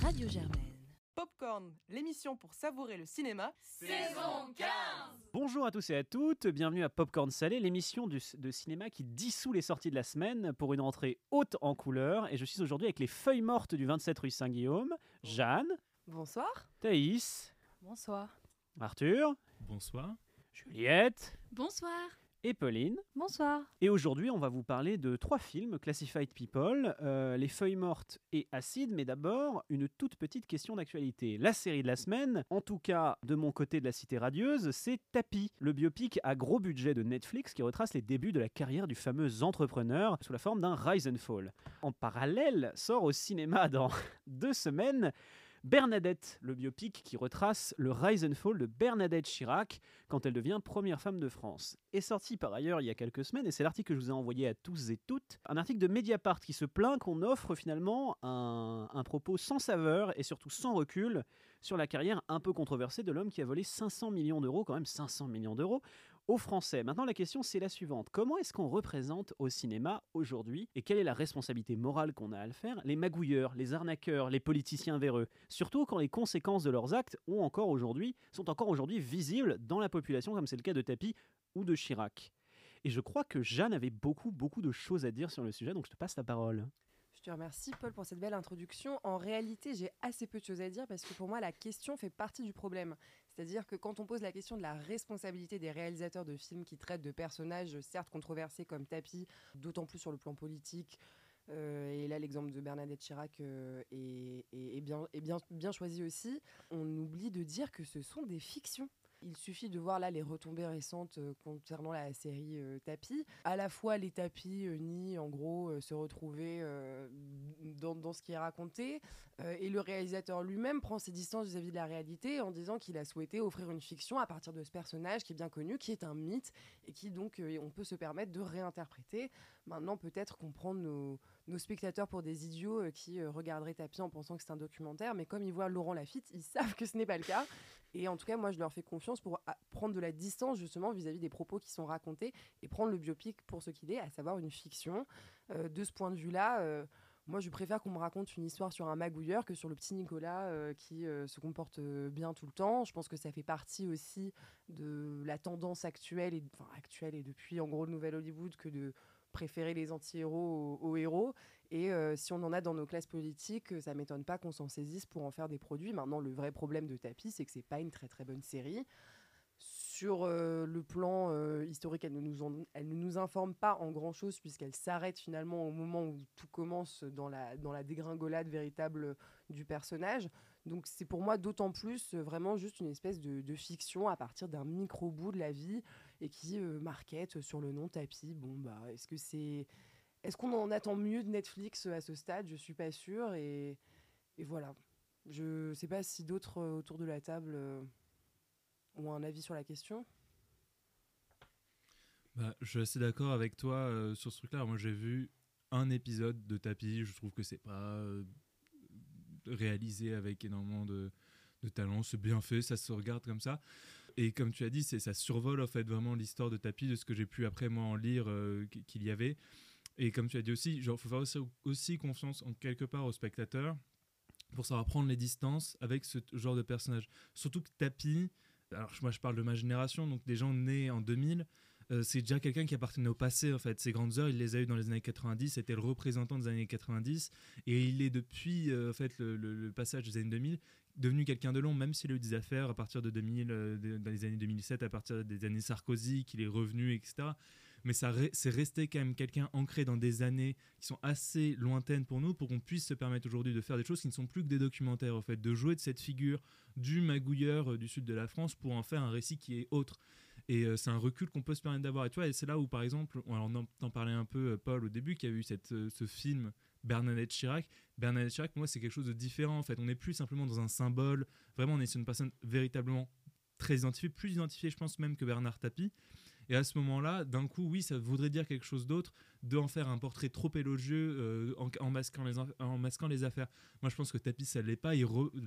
Radio Germaine. Popcorn, l'émission pour savourer le cinéma. Saison 15 Bonjour à tous et à toutes, bienvenue à Popcorn Salé, l'émission du- de cinéma qui dissout les sorties de la semaine pour une rentrée haute en couleurs. Et je suis aujourd'hui avec les feuilles mortes du 27 rue Saint-Guillaume, Jeanne, Bonsoir. Thaïs, Bonsoir. Arthur, Bonsoir. Juliette Bonsoir. Et Pauline. Bonsoir. Et aujourd'hui, on va vous parler de trois films, Classified People, euh, Les Feuilles Mortes et Acide. Mais d'abord, une toute petite question d'actualité. La série de la semaine, en tout cas de mon côté de la cité radieuse, c'est Tapi, le biopic à gros budget de Netflix qui retrace les débuts de la carrière du fameux entrepreneur sous la forme d'un rise and fall. En parallèle, sort au cinéma dans deux semaines. Bernadette, le biopic qui retrace le rise and fall de Bernadette Chirac quand elle devient première femme de France. Est sorti par ailleurs il y a quelques semaines, et c'est l'article que je vous ai envoyé à tous et toutes, un article de Mediapart qui se plaint qu'on offre finalement un, un propos sans saveur et surtout sans recul sur la carrière un peu controversée de l'homme qui a volé 500 millions d'euros, quand même 500 millions d'euros, aux Français. Maintenant la question c'est la suivante, comment est-ce qu'on représente au cinéma aujourd'hui, et quelle est la responsabilité morale qu'on a à le faire, les magouilleurs, les arnaqueurs, les politiciens véreux Surtout quand les conséquences de leurs actes ont encore aujourd'hui, sont encore aujourd'hui visibles dans la population, comme c'est le cas de Tapi ou de Chirac. Et je crois que Jeanne avait beaucoup, beaucoup de choses à dire sur le sujet, donc je te passe la parole. Je te remercie Paul pour cette belle introduction. En réalité, j'ai assez peu de choses à dire parce que pour moi, la question fait partie du problème. C'est-à-dire que quand on pose la question de la responsabilité des réalisateurs de films qui traitent de personnages certes controversés comme Tapi, d'autant plus sur le plan politique, euh, et là l'exemple de Bernadette Chirac euh, est, est- bien choisi aussi, on oublie de dire que ce sont des fictions. Il suffit de voir là les retombées récentes euh, concernant la série euh, Tapi. À la fois les tapis euh, nient en gros euh, se retrouver dans, ce qui est raconté et le réalisateur lui-même prend ses distances vis-à-vis de la réalité en disant qu'il a souhaité offrir une fiction à partir de ce personnage qui est bien connu, qui est un mythe et qui donc on peut se permettre de réinterpréter. Maintenant peut-être qu'on prend nos, nos spectateurs pour des idiots euh, qui euh, regarderaient Tapi en pensant que c'est un documentaire, mais comme ils voient Laurent Lafitte, ils savent que ce n'est pas le cas. Et en tout cas, moi, je leur fais confiance pour ah, prendre de la distance justement vis-à-vis des propos qui sont racontés et prendre le biopic pour ce qu'il est, à savoir une fiction. Euh, de ce point de vue-là, moi, je préfère qu'on me raconte une histoire sur un magouilleur que sur le petit Nicolas qui se comporte bien tout le temps. Je pense que ça fait partie aussi de la tendance actuelle, et, actuelle et depuis en gros le Nouvel Hollywood, que de préférer les anti-héros aux, héros. Et euh, si on en a dans nos classes politiques, euh, ça m'étonne pas qu'on s'en saisisse pour en faire des produits. Maintenant, le vrai problème de Tapi, c'est que c'est pas une très très bonne série. Sur euh, le plan historique, elle ne, nous informe pas en grand chose puisqu'elle s'arrête finalement au moment où tout commence dans la, dans la dégringolade véritable du personnage. Donc c'est pour moi d'autant plus vraiment juste une espèce de fiction à partir d'un micro-bout de la vie et qui euh, marquette sur le nom tapis. Bon, bah, est-ce que c'est. Est-ce qu'on en attend mieux de Netflix à ce stade? Je suis pas sûre. Et, et voilà. Je sais pas si d'autres euh, autour de la table euh, ont un avis sur la question. Bah, je suis assez d'accord avec toi euh, sur ce truc-là. Moi, j'ai vu un épisode de Tapis. Je trouve que c'est pas euh, réalisé avec énormément de, de talent. C'est bien fait, ça se regarde comme ça. Et comme tu as dit, ça survole en fait vraiment l'histoire de Tapis, de ce que j'ai pu après moi en lire euh, qu- qu'il y avait. Et comme tu as dit aussi, genre faut faire aussi, aussi confiance en quelque part au spectateur pour savoir prendre les distances avec ce genre de personnage. Surtout que Tapi, alors moi je parle de ma génération, donc des gens nés en 2000, euh, c'est déjà quelqu'un qui appartenait au passé en fait. Ses grandes heures, il les a eues dans les années 90, c'était le représentant des années 90, et il est depuis euh, en fait le, passage des années 2000 devenu quelqu'un de long, même s'il a eu des affaires à partir de 2000, euh, dans les années 2007, à partir des années Sarkozy, qu'il est revenu, etc. Mais c'est resté quand même quelqu'un ancré dans des années qui sont assez lointaines pour nous, pour qu'on puisse se permettre aujourd'hui de faire des choses qui ne sont plus que des documentaires, en fait, de jouer de cette figure du magouilleur du sud de la France pour en faire un récit qui est autre. Et euh, c'est un recul qu'on peut se permettre d'avoir. Et tu c'est là où, par exemple, on, en parlait un peu, euh, Paul, au début, qui a eu cette, euh, ce film Bernadette Chirac. Bernadette Chirac, moi, c'est quelque chose de différent, en fait. On n'est plus simplement dans un symbole. Vraiment, on est sur une personne véritablement très identifiée, plus identifiée, je pense, même que Bernard Tapie. Et à ce moment-là, d'un coup, oui, ça voudrait dire quelque chose d'autre, d'en faire un portrait trop élogieux euh, en, en masquant les, en, en masquant les affaires. Moi, je pense que Tapis, ça l'est pas.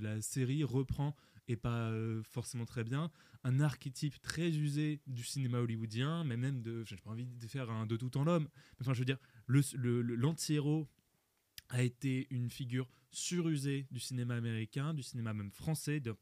La série reprend, et pas euh, forcément très bien, un archétype très usé du cinéma hollywoodien, mais même de. J'ai pas envie de faire un de tout en l'homme. Enfin, je veux dire, l'anti-héros a été une figure surusés du cinéma américain, du cinéma même français, de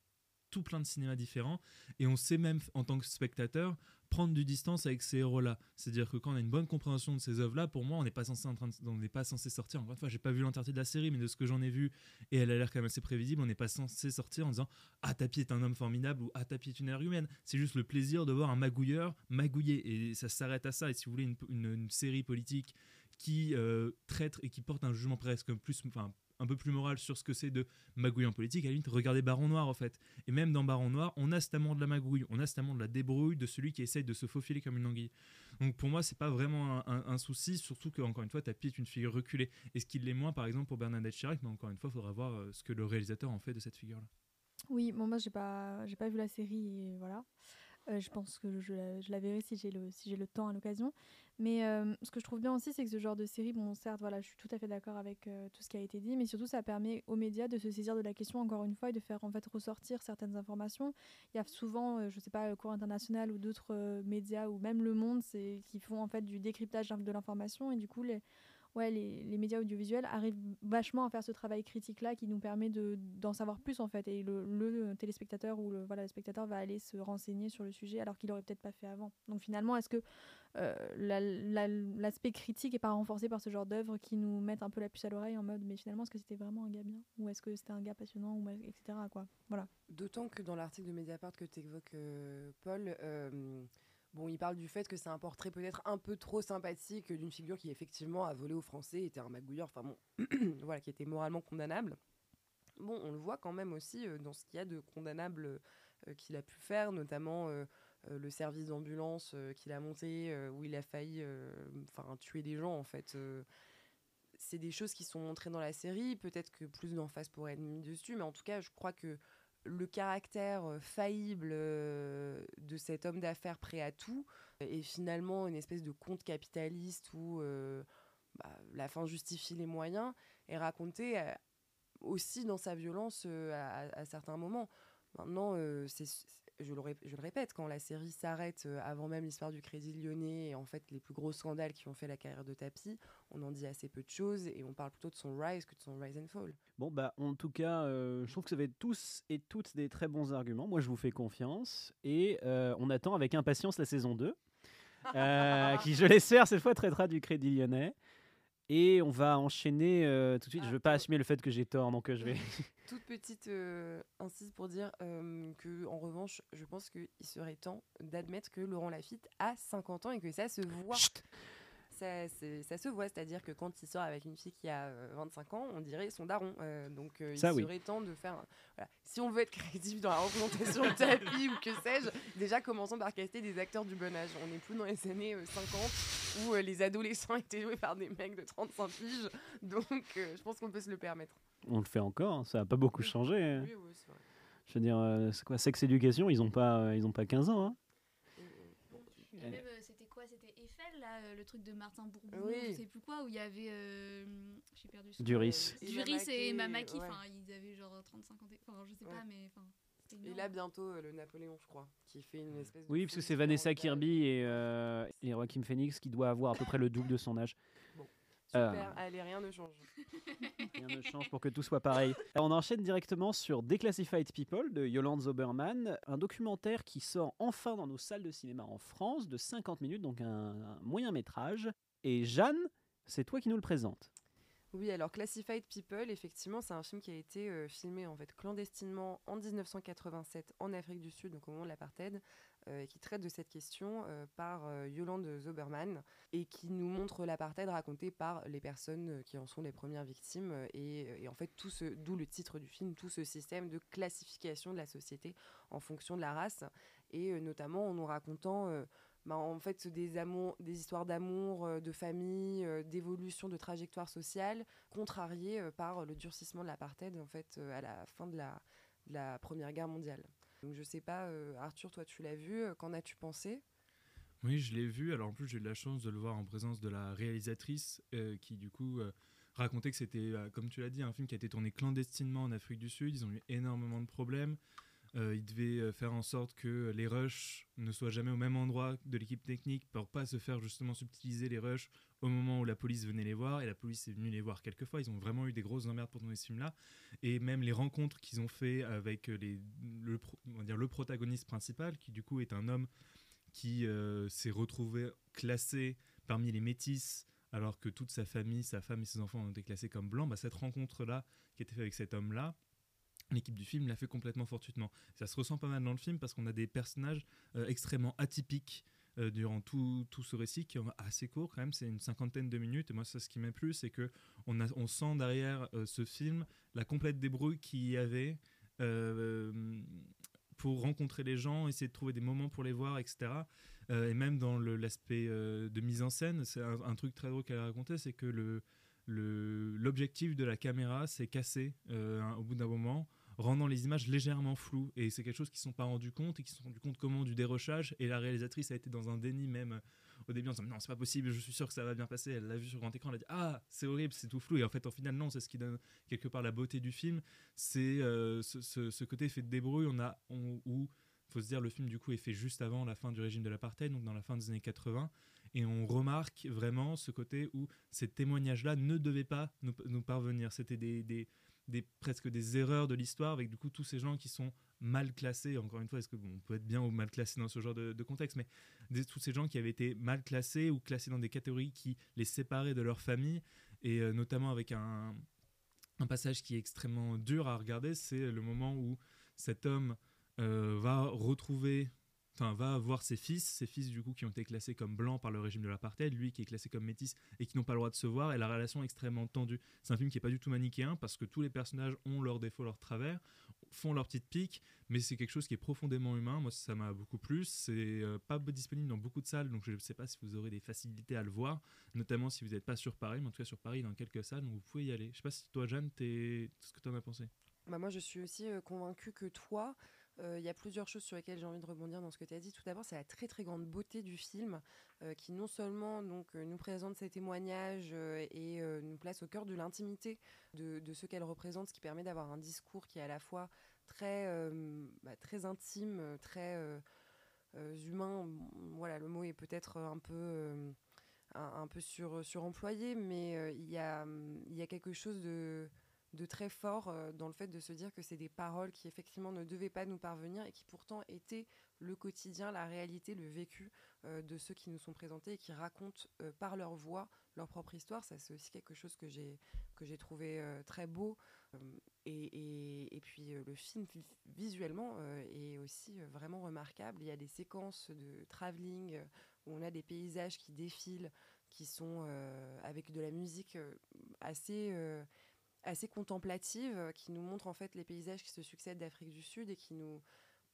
tout plein de cinémas différents. Et on sait même, en tant que spectateur, prendre du distance avec ces héros-là. C'est-à-dire que quand on a une bonne compréhension de ces œuvres-là, pour moi, on n'est pas censé en train n'est pas censé sortir. Encore j'ai pas vu l'entièreté de la série, mais de ce que j'en ai vu, et elle a l'air quand même assez prévisible, on n'est pas censé sortir en disant Ah, Tapi est un homme formidable ou Ah, Tapi est une ère humaine. C'est juste le plaisir de voir un magouilleur magouiller. Et ça s'arrête à ça. Et si vous voulez une série politique qui euh, traite et qui porte un jugement presque plus, enfin, un peu plus moral sur ce que c'est de magouiller en politique, à la limite, regardez Baron Noir en fait. Et même dans Baron Noir, on a cet amour de la magouille, on a cet amour de la débrouille, de celui qui essaye de se faufiler comme une anguille. Donc pour moi, c'est pas vraiment un, souci, surtout que encore une fois, Tapi est une figure reculée. Et ce qui l'est moins, par exemple, pour Bernadette Chirac, mais encore une fois, il faudra voir euh, ce que le réalisateur en fait de cette figure-là. Oui, moi j'ai pas, j'ai pas vu la série et voilà. Euh, je pense que je, la- verrai si j'ai le, si le temps à l'occasion. Mais euh, ce que je trouve bien aussi, c'est que ce genre de série, bon, certes, voilà, je suis tout à fait d'accord avec euh, tout ce qui a été dit, mais surtout ça permet aux médias de se saisir de la question encore une fois et de faire en fait ressortir certaines informations. Il y a souvent, je sais pas, le Cours international ou d'autres médias ou même Le Monde, qui font en fait du décryptage de l'information et du coup les ouais, les, les médias audiovisuels arrivent vachement à faire ce travail critique-là qui nous permet de- d'en savoir plus en fait. Et le, le téléspectateur ou le, voilà, le spectateur va aller se renseigner sur le sujet alors qu'il aurait peut-être pas fait avant. Donc finalement, est-ce que euh, la- la- l'aspect critique est pas renforcé par ce genre d'œuvre qui nous mettent un peu la puce à l'oreille en mode mais finalement est-ce que c'était vraiment un gars bien ou est-ce que c'était un gars passionnant ou etc. Voilà. D'autant que dans l'article de Mediapart que tu évoques, Paul, euh, bon, il parle du fait que c'est un portrait peut-être un peu trop sympathique d'une figure qui effectivement a volé aux Français, était un magouilleur, enfin bon, voilà, qui était moralement condamnable. Bon, on le voit quand même aussi euh, dans ce qu'il y a de condamnable euh, qu'il a pu faire, notamment euh, euh, le service d'ambulance euh, qu'il a monté, euh, où il a failli euh, tuer des gens en fait. euh. c'est des choses qui sont montrées dans la série, peut-être que plus d'emphase pourrait être mise dessus, mais en tout cas, je crois que le caractère euh, faillible euh, de cet homme d'affaires prêt à tout est finalement une espèce de conte capitaliste où euh, bah, la fin justifie les moyens est raconté euh, aussi dans sa violence euh, à, certains moments. Maintenant, euh, c'est, je, le, répète, quand la série s'arrête euh, avant même l'histoire du Crédit Lyonnais et en fait les plus gros scandales qui ont fait la carrière de Tapi, on en dit assez peu de choses et on parle plutôt de son rise que de son rise and fall. Bon, bah, en tout cas, euh, je trouve que vous avez tous et toutes des très bons arguments. Moi, je vous fais confiance. Et euh, on attend avec impatience la saison 2, euh, qui, je l'espère, cette fois traitera du Crédit Lyonnais. Et on va enchaîner euh, tout de suite. Je ne veux pas assumer le fait que j'ai tort, donc euh, je vais. Toute petite euh, insiste pour dire euh, que, en revanche, je pense qu'il serait temps d'admettre que Laurent Lafitte a 50 ans et que ça se voit. Chut Ça, se voit, c'est-à-dire que quand il sort avec une fille qui a euh, 25 ans, on dirait son daron. Euh, donc euh, Ça, il oui. serait temps de faire. un- voilà. Si on veut être crédible dans la représentation de tapis ou que sais-je, déjà commençons par caster des acteurs du bon âge. On n'est plus dans les années euh, 50 où euh, les adolescents étaient joués par des mecs de 35 piges. Donc euh, je pense qu'on peut se le permettre. On le fait encore, hein, ça n'a pas beaucoup changé. hein. Oui, oui, c'est vrai. Je veux dire, euh, c'est quoi Sex Education, ils n'ont pas, euh, ils ont pas 15 ans. hein. Même, euh, c'était quoi C'était Eiffel, là, euh, le truc de Martin Bourbon, Oui. je sais plus quoi, où il y avait. euh, J'ai perdu son Duris. Duris et Mamaki, ouais. enfin, ils avaient genre 35 ans. Enfin, je sais Ouais. pas, mais. Et là, bientôt, euh, le Napoléon, je crois, qui fait une espèce de Oui, parce que c'est Vanessa. Kirby et, euh, et Joaquin Phoenix qui doit avoir à peu près le double de son âge. Super, Euh. allez, rien ne change. Rien ne change pour que tout soit pareil. Alors, on enchaîne directement sur Declassified People de Yolande Zoberman, un documentaire qui sort enfin dans nos salles de cinéma en France de 50 minutes, donc un, un moyen métrage. Et Jeanne, c'est toi qui nous le présentes. Oui, alors Classified People, effectivement, c'est un film qui a été euh, filmé en fait clandestinement en 1987 en Afrique du Sud, donc au moment de l'apartheid, euh, qui traite de cette question euh, par euh, Yolande Zoberman et qui nous montre l'apartheid raconté par les personnes qui en sont les premières victimes et, en fait tout ce, d'où le titre du film, tout ce système de classification de la société en fonction de la race et notamment en nous racontant bah, en fait des histoires d'amour, de famille, d'évolution de trajectoire sociale, contrariées par le durcissement de l'apartheid en fait à la fin de la Première Guerre mondiale. Donc je sais pas, euh, Arthur, toi tu l'as vu, euh, qu'en as-tu pensé? Oui, je l'ai vu. Alors en plus, j'ai eu la chance de le voir en présence de la réalisatrice euh, qui, du coup, racontait que c'était, comme tu l'as dit, un film qui a été tourné clandestinement en Afrique du Sud. Ils ont eu énormément de problèmes. Il devait euh, faire en sorte que les rushs ne soient jamais au même endroit de l'équipe technique pour pas se faire justement subtiliser les rushs au moment où la police venait les voir. Et la police est venue les voir quelques fois. Ils ont vraiment eu des grosses emmerdes pour tourner ce film-là. Et même les rencontres qu'ils ont fait avec les, le, on dire le protagoniste principal, qui du coup est un homme qui euh, s'est retrouvé classé parmi les métis alors que toute sa famille, sa femme et ses enfants ont été classés comme blancs, bah, cette rencontre-là qui était faite avec cet homme-là, l'équipe du film l'a fait complètement fortuitement. Ça se ressent pas mal dans le film parce qu'on a des personnages euh, extrêmement atypiques euh, durant tout, tout ce récit qui est assez court quand même, c'est une cinquantaine de minutes. Et moi, ça, ce qui m'a plu, c'est que on, a, on sent derrière euh, ce film la complète débrouille qu'il y avait euh, pour rencontrer les gens, essayer de trouver des moments pour les voir, etc. Et même dans le- l'aspect de mise en scène, c'est un, truc très drôle qu'elle a raconté, c'est que le le- l'objectif de la caméra s'est cassé au bout d'un moment, rendant les images légèrement floues. Et c'est quelque chose qu'ils ne sont pas rendus compte et qui se sont rendus compte comment du dérochage. Et la réalisatrice a été dans un déni même euh, au début en disant non c'est pas possible, je suis sûr que ça va bien passer. Elle l'a vu sur grand écran, elle a dit ah c'est horrible, c'est tout flou. Et en fait au final non, c'est ce qui donne quelque part la beauté du film, c'est euh, ce, ce- côté fait de débrouille. On a on, où faut se dire le film du coup est fait juste avant la fin du régime de l'apartheid, donc dans la fin des années 80. Et on remarque vraiment ce côté où ces témoignages-là ne devaient pas nous, nous parvenir. C'était des, presque des erreurs de l'histoire avec du coup tous ces gens qui sont mal classés. Encore une fois, est-ce que peut être bien ou mal classé dans ce genre de, contexte, mais tous ces gens qui avaient été mal classés ou classés dans des catégories qui les séparaient de leur famille, et euh, notamment avec un, un passage qui est extrêmement dur à regarder, c'est le moment où cet homme euh, va retrouver enfin va voir ses fils, ses fils du coup qui ont été classés comme blancs par le régime de l'apartheid, lui qui est classé comme métis et qui n'ont pas le droit de se voir, et la relation est extrêmement tendue. C'est un film qui est pas du tout manichéen parce que tous les personnages ont leurs défauts, leurs travers, font leurs petites piques, mais c'est quelque chose qui est profondément humain. Moi ça m'a beaucoup plu. C'est euh, pas disponible dans beaucoup de salles, donc je ne sais pas si vous aurez des facilités à le voir, notamment si vous n'êtes pas sur Paris, mais en tout cas sur Paris dans quelques salles, donc vous pouvez y aller. Je sais pas si toi Jeanne, t'es... ce que tu en as pensé. Bah, moi, je suis aussi euh, convaincue que toi, euh, il y a plusieurs choses sur lesquelles j'ai envie de rebondir dans ce que tu as dit. Tout d'abord, c'est la très très grande beauté du film euh, qui non seulement donc, euh, nous présente ces témoignages et nous place au cœur de l'intimité de, ce qu'elle représente, ce qui permet d'avoir un discours qui est à la fois très, bah, très intime, très humain. Voilà, le mot est peut-être un peu... un, peu sur, suremployé, mais il y, a, il y a quelque chose de, de très fort euh, dans le fait de se dire que c'est des paroles qui effectivement ne devaient pas nous parvenir et qui pourtant étaient le quotidien, la réalité, le vécu euh, de ceux qui nous sont présentés et qui racontent euh, par leur voix leur propre histoire. Ça, c'est aussi quelque chose que j'ai que j'ai trouvé très beau. Et, et- et puis le film vi- visuellement est aussi vraiment remarquable. Il y a des séquences de travelling où on a des paysages qui défilent, qui sont avec de la musique assez assez contemplative, euh, qui nous montre en fait les paysages qui se succèdent d'Afrique du Sud et qui nous,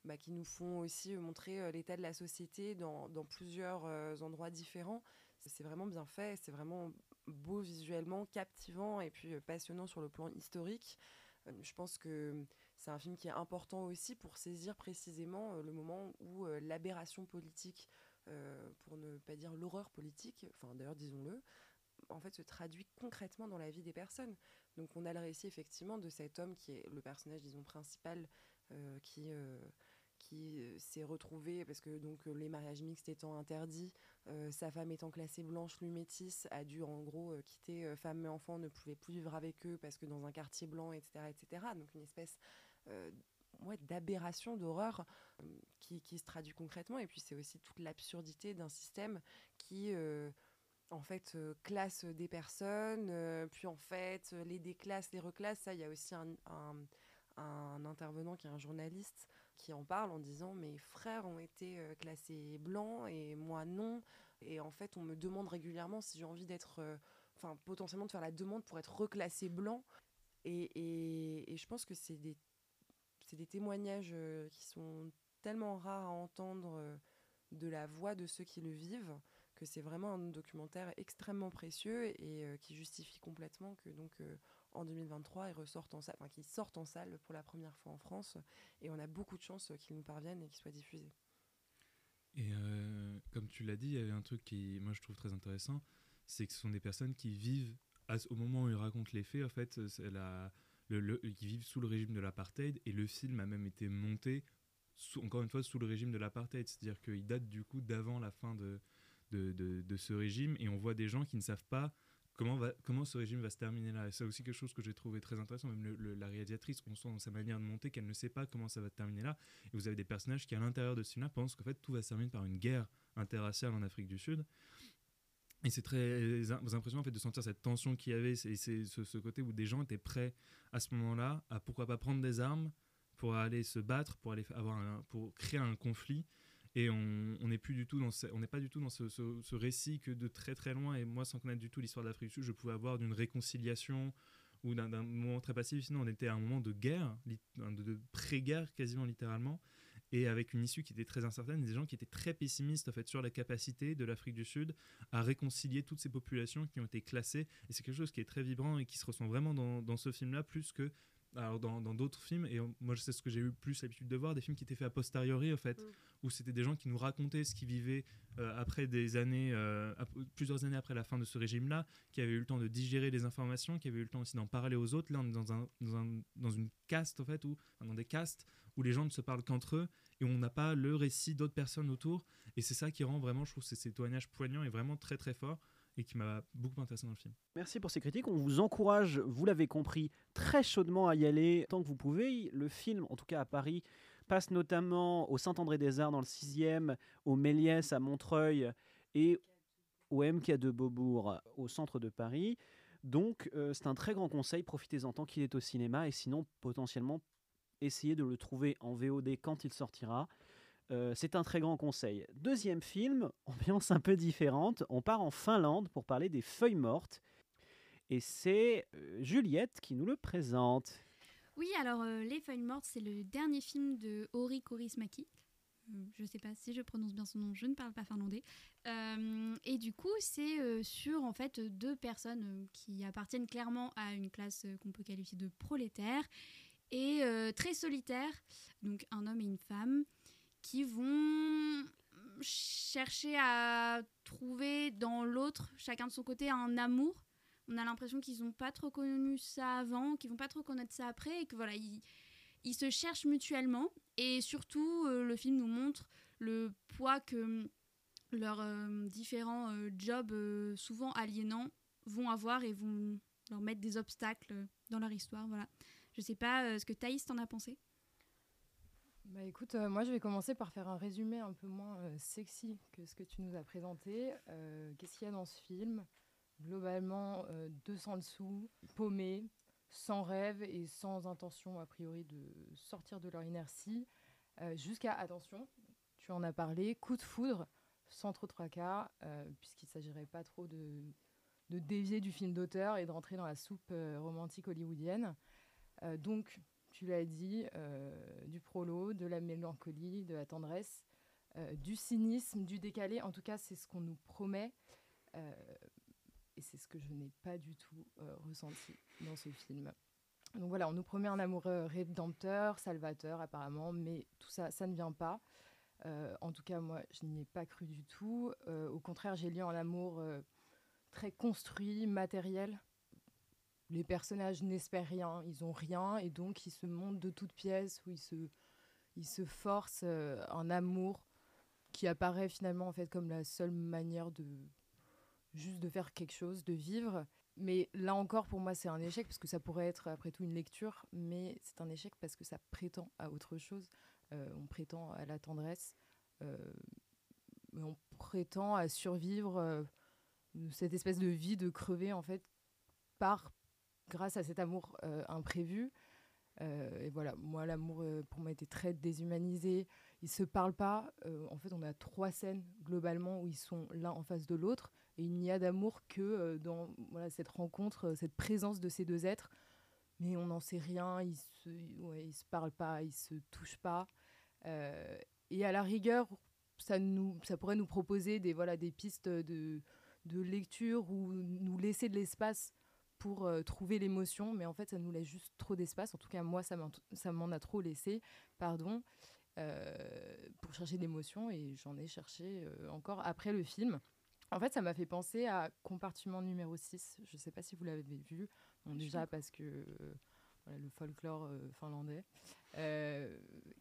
bah, qui nous font aussi euh, montrer euh, l'état de la société dans, dans plusieurs endroits différents. C'est- vraiment bien fait, c'est vraiment beau visuellement, captivant et puis passionnant sur le plan historique. Je pense que c'est un film qui est important aussi pour saisir précisément le moment où l'aberration politique, pour ne pas dire l'horreur politique, enfin d'ailleurs disons-le, en fait se traduit concrètement dans la vie des personnes. Donc on a le récit effectivement de cet homme qui est le personnage, disons, principal, euh, qui, euh, euh, s'est retrouvé, parce que donc les mariages mixtes étant interdits, sa femme étant classée blanche, lui métisse, a dû en gros quitter femme et enfant, ne pouvait plus vivre avec eux parce que dans un quartier blanc, etc. etc. Donc une espèce ouais, d'aberration, d'horreur qui se traduit concrètement. Et puis c'est aussi toute l'absurdité d'un système qui... en fait, classe des personnes, puis en fait, les déclasse, les reclasse. Ça, il y a aussi un, intervenant qui est un journaliste qui en parle en disant Mes frères ont été classés blancs et moi non. Et en fait, on me demande régulièrement si j'ai envie d'être. Enfin, potentiellement de faire la demande pour être reclassé blanc. Et, je pense que c'est des, témoignages qui sont tellement rares à entendre de la voix de ceux qui le vivent que c'est vraiment un documentaire extrêmement précieux et euh, qui justifie complètement que donc euh, en 2023 il ressorte en salle, qu'il sorte en salle pour la première fois en France et on a beaucoup de chance qu'il nous parvienne et qu'il soit diffusé. Et euh, comme tu l'as dit, il y avait un truc qui, moi, je trouve très intéressant, c'est que ce sont des personnes qui vivent au moment où ils racontent les faits. En fait, qui vivent sous le régime de l'apartheid. Et le film a même été monté, encore une fois, sous le régime de l'apartheid. C'est-à-dire qu'il date du coup d'avant la fin de, de, ce régime. Et on voit des gens qui ne savent pas comment, comment ce régime va se terminer là. C'est aussi quelque chose que j'ai trouvé très intéressant. Même la réalisatrice, on sent dans sa manière de monter qu'elle ne sait pas comment ça va se terminer là. Et vous avez des personnages qui, à l'intérieur de ce film-là, pensent qu'en fait tout va se terminer par une guerre interraciale en Afrique du Sud. Et c'est très im- impressionnant en fait, de sentir cette tension qu'il y avait. C'est ce, ce côté où des gens étaient prêts à ce moment-là à pourquoi pas prendre des armes pour aller se battre, pour, aller avoir un- pour créer un conflit. Et on n'est plus du tout dans on n'est pas du tout dans ce, récit que de très très loin. Et moi, sans connaître du tout l'histoire d'Afrique du Sud, je pouvais avoir d'une réconciliation ou d'un moment très passif. Sinon, on était à un moment de guerre, de, de pré-guerre quasiment littéralement, et avec une issue qui était très incertaine. Des gens qui étaient très pessimistes en fait sur la capacité de l'Afrique du Sud à réconcilier toutes ces populations qui ont été classées. Et c'est quelque chose qui est très vibrant et qui se ressent vraiment dans, dans ce film-là, plus que alors dans dans d'autres films. Et moi, c'est ce que j'ai eu plus l'habitude de voir, des films qui étaient faits a posteriori, en fait, Mm. où c'était des gens qui nous racontaient ce qu'ils vivaient euh, après des années, euh, plusieurs années après la fin de ce régime-là, qui avaient eu le temps de digérer les informations, qui avaient eu le temps aussi d'en parler aux autres. Là, on est dans, un, dans, un- dans une caste, en fait, où, enfin, dans des castes où les gens ne se parlent qu'entre eux et où on n'a pas le récit d'autres personnes autour. Et c'est ça qui rend vraiment, je trouve, ces, témoignages poignants et vraiment très très forts et qui m'a beaucoup intéressé dans le film. Merci pour ces critiques. On vous encourage, vous l'avez compris, très chaudement à y aller tant que vous pouvez. Le film, en tout cas à Paris, passe notamment au Saint-André-des-Arts dans le 6e, au Méliès à Montreuil et au MK de Beaubourg au centre de Paris. Donc euh, c'est un très grand conseil, profitez-en tant qu'il est au cinéma et sinon potentiellement essayez de le trouver en VOD quand il sortira. Euh, c'est un très grand conseil. Deuxième film, ambiance un peu différente. On part en Finlande pour parler des feuilles mortes. Et c'est euh, Juliette qui nous le présente. Oui, alors euh, Les Feuilles Mortes, c'est le dernier film de Ori Kaurismäki. Euh, je ne sais pas si je prononce bien son nom, je ne parle pas finlandais. Et du coup, c'est sur en fait deux personnes qui appartiennent clairement à une classe qu'on peut qualifier de prolétaire et très solitaire, donc un homme et une femme, qui vont chercher à trouver dans l'autre, chacun de son côté, un amour. On a l'impression qu'ils n'ont pas trop connu ça avant, qu'ils vont pas trop connaître ça après, et que voilà, ils, se cherchent mutuellement. Et surtout, euh, le film nous montre le poids que leurs euh, différents euh, jobs, souvent aliénants, vont avoir et vont leur mettre des obstacles dans leur histoire. Voilà. Je sais pas ce que Thaïs t'en a pensé? Bah écoute, euh, moi je vais commencer par faire un résumé un peu moins euh, sexy que ce que tu nous as présenté. Euh, Qu'est-ce qu'il y a dans ce film? Globalement, euh, 200 dessous, paumés, sans rêve et sans intention a priori de sortir de leur inertie, jusqu'à, attention, tu en as parlé, coup de foudre, sans trop tracas, puisqu'il ne s'agirait pas trop de, de dévier du film d'auteur et de rentrer dans la soupe romantique hollywoodienne. Donc, tu l'as dit, euh, du prolo, de la mélancolie, de la tendresse, euh, du cynisme, du décalé. En tout cas, c'est ce qu'on nous promet. euh, et c'est ce que je n'ai pas du tout ressenti dans ce film. Donc voilà, on nous promet un amour rédempteur, salvateur apparemment, mais tout ça, ça ne vient pas. En tout cas, moi, je n'y ai pas cru du tout. Au contraire, j'ai lié un amour très construit, matériel, les personnages n'espèrent rien, ils ont rien, et donc ils se montent de toutes pièces, où ils se, ils se forcent euh, un amour qui apparaît finalement en fait comme la seule manière de juste de faire quelque chose, de vivre. Mais là encore, pour moi, c'est un échec, parce que ça pourrait être après tout une lecture, mais c'est un échec parce que ça prétend à autre chose. Euh, on prétend à la tendresse, euh, on prétend à survivre euh, cette espèce de vie de crever en fait par grâce à cet amour euh, imprévu. Euh, et voilà, moi, l'amour, euh, pour moi, était très déshumanisé. Ils se parlent pas. En fait, on a trois scènes, globalement, où ils sont l'un en face de l'autre. Et il n'y a d'amour que dans voilà, cette rencontre, cette présence de ces deux êtres. Mais on n'en sait rien. Ils se, se parlent pas, ils se touchent pas. Et à la rigueur, ça, nous, ça pourrait nous proposer des, voilà, des pistes de, de lecture ou nous laisser de l'espace pour euh, trouver l'émotion, mais en fait, ça nous laisse juste trop d'espace. En tout cas, moi, ça m'en- a trop laissé, pardon, euh, pour chercher l'émotion, et j'en ai cherché euh, encore après le film. En fait, ça m'a fait penser à Compartiment numéro 6. Je ne sais pas si vous l'avez vu. Bon, déjà, parce que voilà, le folklore finlandais,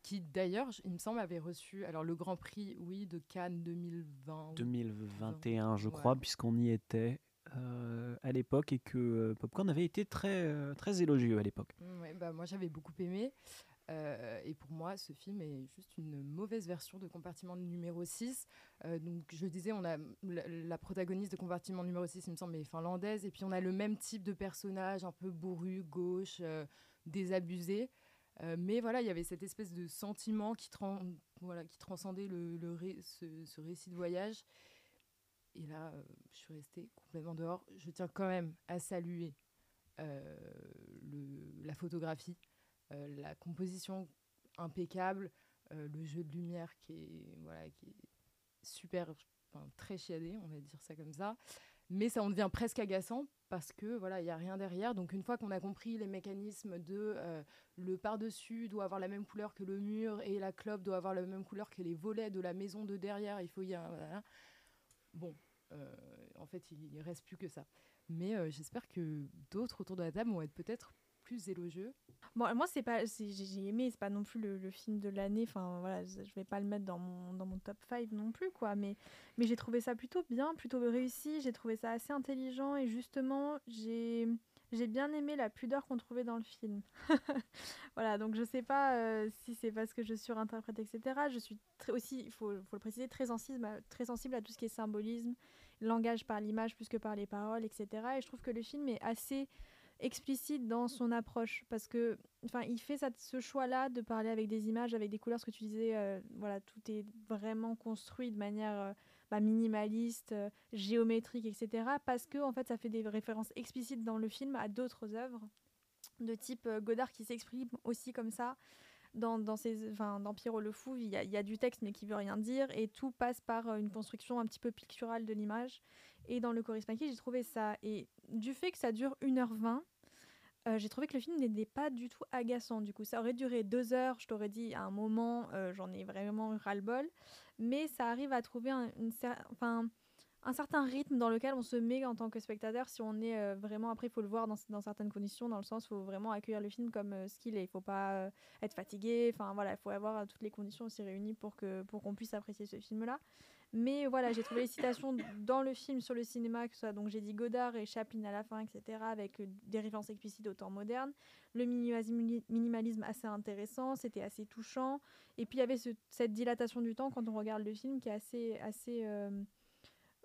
qui d'ailleurs, il me semble, avait reçu alors le Grand Prix, oui, de Cannes 2020. 2021, je Ouais. crois, puisqu'on y était euh, à l'époque et que euh, Popcorn avait été très, euh, très élogieux à l'époque. Mm, bah, moi j'avais beaucoup aimé. Et pour moi, ce film est juste une mauvaise version de Compartiment numéro 6. Euh, donc, je disais, on a la, protagoniste de Compartiment numéro 6, il me semble, est finlandaise. Et puis, on a le même type de personnage, un peu bourru, gauche, désabusé. Mais voilà, il y avait cette espèce de sentiment qui, voilà, qui transcendait le, ce récit de voyage. Et là, euh, je suis restée complètement dehors. Je tiens quand même à saluer euh, la photographie, euh, la composition impeccable, le jeu de lumière qui est, voilà, qui est super, très chiadé, on va dire ça comme ça. Mais ça en devient presque agaçant parce que voilà, il n'y a rien derrière. Donc une fois qu'on a compris les mécanismes de le par-dessus doit avoir la même couleur que le mur et la clope doit avoir la même couleur que les volets de la maison de derrière, il faut y avoir-. Bon, euh, en fait, il ne reste plus que ça. Mais euh, j'espère que d'autres autour de la table vont être peut-être plus élogieux. Moi, c'est pas, j'ai aimé, c'est pas non plus le, film de l'année. Enfin, voilà, je je vais pas le mettre dans mon, dans mon top 5 non plus, quoi. Mais, mais j'ai trouvé ça plutôt bien, plutôt réussi. J'ai trouvé ça assez intelligent. Et justement, j'ai j'ai bien aimé la pudeur qu'on trouvait dans le film. voilà, donc je sais pas euh, si c'est parce que je surinterprète, etc. Je suis aussi, il faut, le préciser, très sensible, à, très sensible à tout ce qui est symbolisme, langage par l'image plus que par les paroles, etc. Et je trouve que le film est assez explicite dans son approche parce que enfin il fait ce choix là de parler avec des images avec des couleurs ce que tu disais euh, voilà tout est vraiment construit de manière euh, bah, minimaliste euh, géométrique etc parce que en fait ça fait des références explicites dans le film à d'autres œuvres de type euh, Godard qui s'exprime aussi comme ça dans, dans, ses, dans Pierrot le Fou, il y, a, du texte mais qui veut rien dire et tout passe par euh, une construction un petit peu picturale de l'image. Et dans le Corismaki, j'ai trouvé ça. Et du fait que ça dure 1h20, euh, j'ai trouvé que le film n'était pas du tout agaçant. Du coup, ça aurait duré deux heures, je t'aurais dit à un moment, j'en ai vraiment ras-le-bol. Mais ça arrive à trouver un, enfin, un certain rythme dans lequel on se met en tant que spectateur. Si on est euh, vraiment, après, il faut le voir dans, dans certaines conditions, dans le sens, il faut vraiment accueillir le film comme euh, ce qu'il est. Il faut pas euh, être fatigué. Enfin, voilà, il faut avoir toutes les conditions aussi réunies pour que pour qu'on puisse apprécier ce film-là. Mais voilà, j'ai trouvé les citations dans le film sur le cinéma, que ce soit, donc j'ai dit Godard et Chaplin à la fin, etc., avec euh, des références explicites au temps moderne. Le minimalisme, assez intéressant, c'était assez touchant. Et puis il y avait ce- cette dilatation du temps quand on regarde le film qui est assez, assez, euh,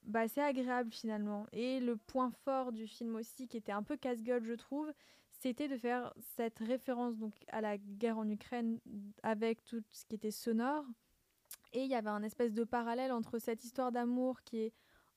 bah, assez agréable finalement. Et le point fort du film aussi, qui était un peu casse-gueule, je trouve, c'était de faire cette référence donc à la guerre en Ukraine avec tout ce qui était sonore. Et il y avait un espèce de parallèle entre cette histoire d'amour qui est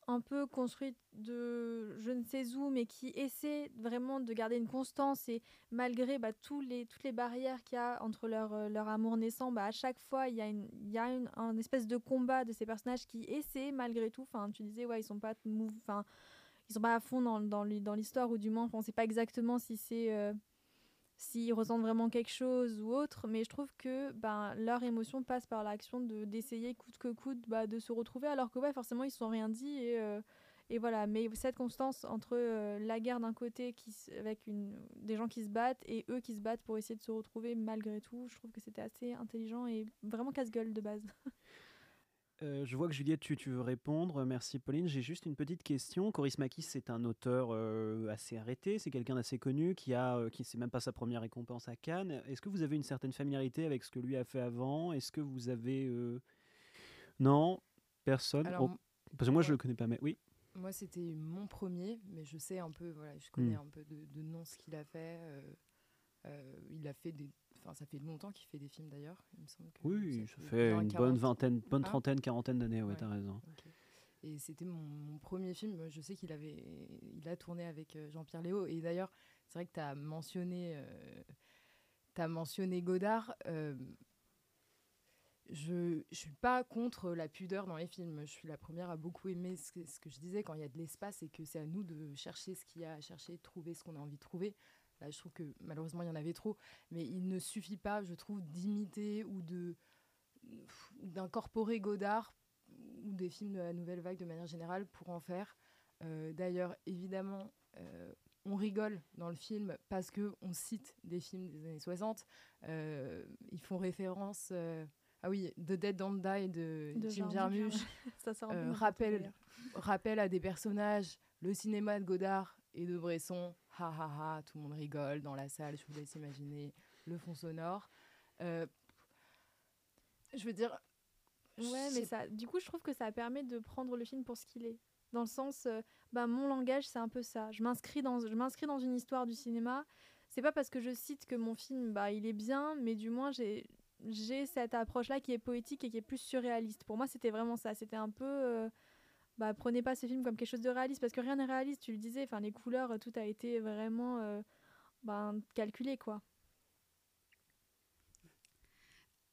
un peu construite de je ne sais où, mais qui essaie vraiment de garder une constance et malgré bah, tous les, toutes les barrières qu'il y a entre leur, euh, leur amour naissant, bah, à chaque fois, il y a, une, y a une, un espèce de combat de ces personnages qui essaient malgré tout. Enfin, tu disais, ouais, ils sont pas ils sont pas à fond dans, dans, dans l'histoire, ou du moins, on sait pas exactement si c'est. euh, s'ils ressentent vraiment quelque chose ou autre, mais je trouve que ben, leur émotion passe par l'action de, d'essayer coûte que coûte bah, de se retrouver, alors que ouais, forcément ils ne se sont rien dit. Et, euh, et voilà, mais cette constance entre euh, la guerre d'un côté qui, avec une, des gens qui se battent et eux qui se battent pour essayer de se retrouver malgré tout, je trouve que c'était assez intelligent et vraiment casse-gueule de base. Euh, je vois que Juliette, tu, tu veux répondre. Merci Pauline. J'ai juste une petite question. Coris Makis, c'est un auteur euh, assez arrêté. C'est quelqu'un d'assez connu qui a, euh, qui c'est même pas sa première récompense à Cannes. Est-ce que vous avez une certaine familiarité avec ce que lui a fait avant? Est-ce que vous avez non personne? Alors, Oh, Parce que moi je ouais. le connais pas, mais oui. Moi, c'était mon premier, mais je sais un peu, voilà, je connais Mm. un peu de, de nom ce qu'il a fait. il a fait des. Enfin, ça fait longtemps qu'il fait des films d'ailleurs. Il me semble que Oui, ça fait bien une 40. bonne vingtaine, bonne Hein trentaine, quarantaine d'années. Ouais, Ouais. t'as raison. Et c'était mon, mon premier film. Je sais qu'il avait, il a tourné avec euh, Jean-Pierre Léo. Et d'ailleurs, c'est vrai que tu as mentionné, euh, mentionné Godard. euh, je ne suis pas contre la pudeur dans les films. Je suis la première à beaucoup aimer ce que, ce que je disais quand il y a de l'espace et que c'est à nous de chercher ce qu'il y a à chercher, de trouver ce qu'on a envie de trouver. Là, je trouve que malheureusement, il y en avait trop. Mais il ne suffit pas, je trouve, d'imiter ou de d'incorporer Godard ou des films de la nouvelle vague de manière générale pour en faire. Euh, D'ailleurs, évidemment, euh, on rigole dans le film parce que on cite des films des années 60. Euh, ils font référence. ah oui, The Dead Don't Die de, De Jim Jarmusch. Ça sort rappel, rappel à des personnages, le cinéma de Godard et de Bresson. Ha ha ha, tout le monde rigole dans la salle. Je vous laisse imaginer le fond sonore. Euh, je veux dire. Ouais, mais ça, du coup, je trouve que ça permet de prendre le film pour ce qu'il est. Dans le sens, euh, bah, mon langage, c'est un peu ça. Je m'inscris dans, je m'inscris dans une histoire du cinéma. C'est pas parce que je cite que mon film, bah, il est bien, mais du moins, j'ai, j'ai cette approche-là qui est poétique et qui est plus surréaliste. Pour moi, c'était vraiment ça. C'était un peu. euh, bah, prenez pas ce film comme quelque chose de réaliste, parce que rien n'est réaliste, tu le disais. Enfin, les couleurs, tout a été vraiment euh, ben, calculé, quoi.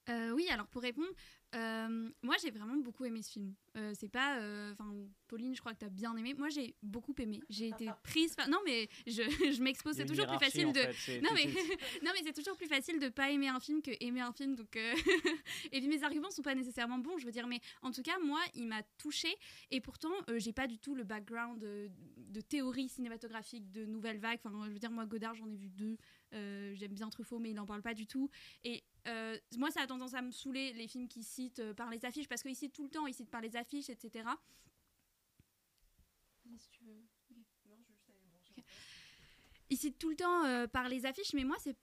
Euh, oui, alors pour répondre, euh, moi j'ai vraiment beaucoup aimé ce film. Euh, c'est pas, enfin Pauline, je crois que t'as bien aimé. Moi j'ai beaucoup aimé. J'ai été prise par. Non mais je, je m'expose. C'est toujours plus facile en de. fait, Non de mais, non mais c'est toujours plus facile de pas aimer un film que aimer un film donc et puis mes arguments sont pas nécessairement bons je veux dire mais en tout cas moi il m'a touché et pourtant j'ai pas du tout le background euh, de théorie cinématographique de nouvelle vague enfin je veux dire moi Godard j'en ai vu deux j'aime bien Truffaut mais il en parle pas du tout et euh, moi ça a tendance à me saouler les films qui citent euh, par les affiches parce qu'ils citent tout le temps ils citent par les affiches etc si tu veux. Ok. Ils citent tout le temps euh, par les affiches, mais moi, c'est.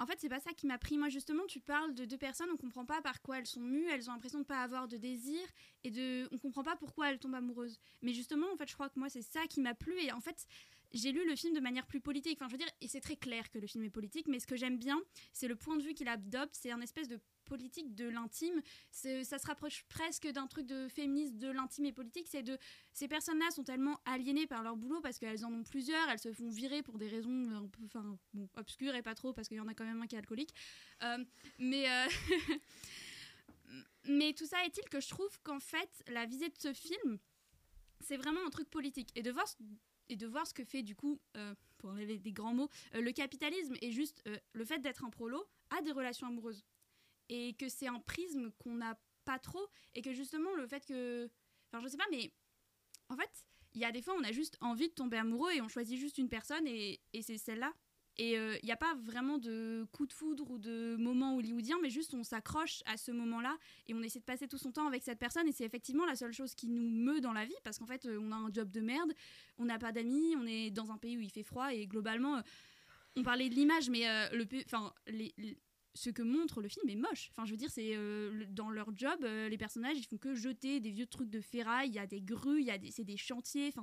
En fait, c'est pas ça qui m'a pris. Moi, justement, tu parles de deux personnes, on comprend pas par quoi elles sont mues, elles ont l'impression de pas avoir de désir, et de. On comprend pas pourquoi elles tombent amoureuses. Mais justement, en fait, je crois que moi, c'est ça qui m'a plu, et en fait. J'ai lu le film de manière plus politique. Enfin, je veux dire, et c'est très clair que le film est politique, mais ce que j'aime bien, c'est le point de vue qu'il adopte. C'est un espèce de politique de l'intime. Ça se rapproche presque d'un truc de féministe de l'intime et politique. C'est de ces personnes-là sont tellement aliénées par leur boulot parce qu'elles en ont plusieurs, elles se font virer pour des raisons obscures et pas trop parce qu'il y en a quand même un qui est alcoolique. Euh, mais, euh, mais tout ça est-il que je trouve qu'en fait, la visée de ce film, c'est vraiment un truc politique. Et de voir, et de voir ce que fait du coup, euh, pour enlever des grands mots, euh, le capitalisme et juste euh, le fait d'être un prolo a des relations amoureuses. Et que c'est un prisme qu'on n'a pas trop. Et que justement, le fait que. Enfin, je sais pas, mais en fait, il y a des fois, on a juste envie de tomber amoureux et on choisit juste une personne et, et c'est celle-là. Et il n'y a pas vraiment de coup de foudre ou de moment hollywoodien, mais juste on s'accroche à ce moment-là et on essaie de passer tout son temps avec cette personne. Et c'est effectivement la seule chose qui nous meut dans la vie parce qu'en fait, euh, on a un job de merde, on n'a pas d'amis, on est dans un pays où il fait froid et globalement, euh, on parlait de l'image, mais euh, le, ce que montre le film est moche. Enfin, je veux dire, c'est euh, dans leur job, euh, les personnages, ils font que jeter des vieux trucs de ferraille. Il y a des grues, c'est des chantiers. Enfin,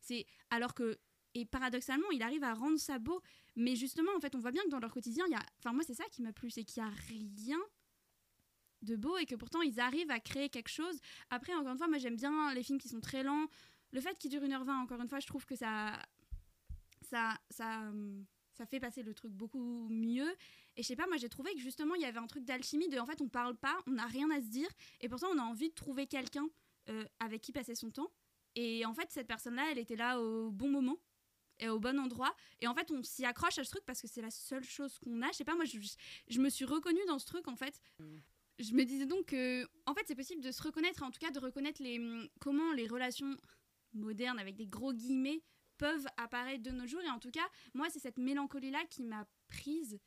c'est alors que et paradoxalement, il arrive à rendre ça beau. Mais justement, en fait, on voit bien que dans leur quotidien, il y a, enfin, moi, c'est ça qui m'a plu, c'est qu'il y a rien de beau et que pourtant ils arrivent à créer quelque chose. Après, encore une fois, moi j'aime bien les films qui sont très lents. Le fait qu'ils durent 1h20, encore une fois, je trouve que ça, ça, ça, ça fait passer le truc beaucoup mieux. Et je sais pas, moi j'ai trouvé que justement il y avait un truc d'alchimie de en fait on parle pas, on n'a rien à se dire, et pourtant on a envie de trouver quelqu'un euh, avec qui passer son temps. Et en fait cette personne-là, elle était là au bon moment et au bon endroit. Et en fait on s'y accroche à ce truc parce que c'est la seule chose qu'on a. Je sais pas, moi je, je me suis reconnue dans ce truc en fait. Je me disais donc que en fait c'est possible de se reconnaître, en tout cas de reconnaître les, comment les relations modernes avec des gros guillemets peuvent apparaître de nos jours. Et en tout cas, moi, c'est cette mélancolie-là qui m'a prise.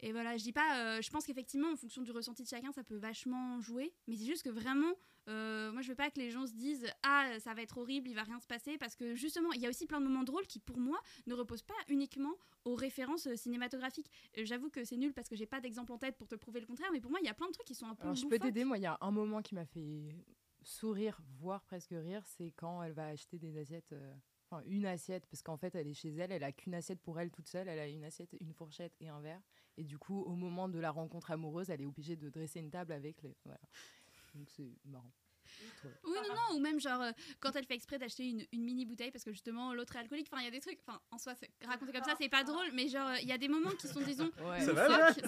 Et voilà, je dis pas, euh, je pense qu'effectivement, en fonction du ressenti de chacun, ça peut vachement jouer. Mais c'est juste que vraiment, euh, moi, je veux pas que les gens se disent, ah, ça va être horrible, il va rien se passer. Parce que justement, il y a aussi plein de moments drôles qui, pour moi, ne reposent pas uniquement aux références euh, cinématographiques. J'avoue que c'est nul parce que j'ai pas d'exemple en tête pour te prouver le contraire. Mais pour moi, il y a plein de trucs qui sont un peu. Alors, je peux t'aider. Moi, il y a un moment qui m'a fait sourire, voire presque rire. C'est quand elle va acheter des assiettes. euh, Enfin, une assiette, parce qu'en fait, elle est chez elle, elle a qu'une assiette pour elle toute seule, elle a une assiette, une fourchette et un verre. Et du coup, au moment de la rencontre amoureuse, elle est obligée de dresser une table avec les. Voilà. Donc c'est marrant. Oui, non, non, ou même genre euh, quand elle fait exprès d'acheter une, une mini bouteille parce que justement l'autre est alcoolique. Enfin, il y a des trucs, enfin, en soi, raconter comme ça, c'est pas drôle, mais genre, euh, il y a des moments qui sont, disons, Ouais. Loufoques.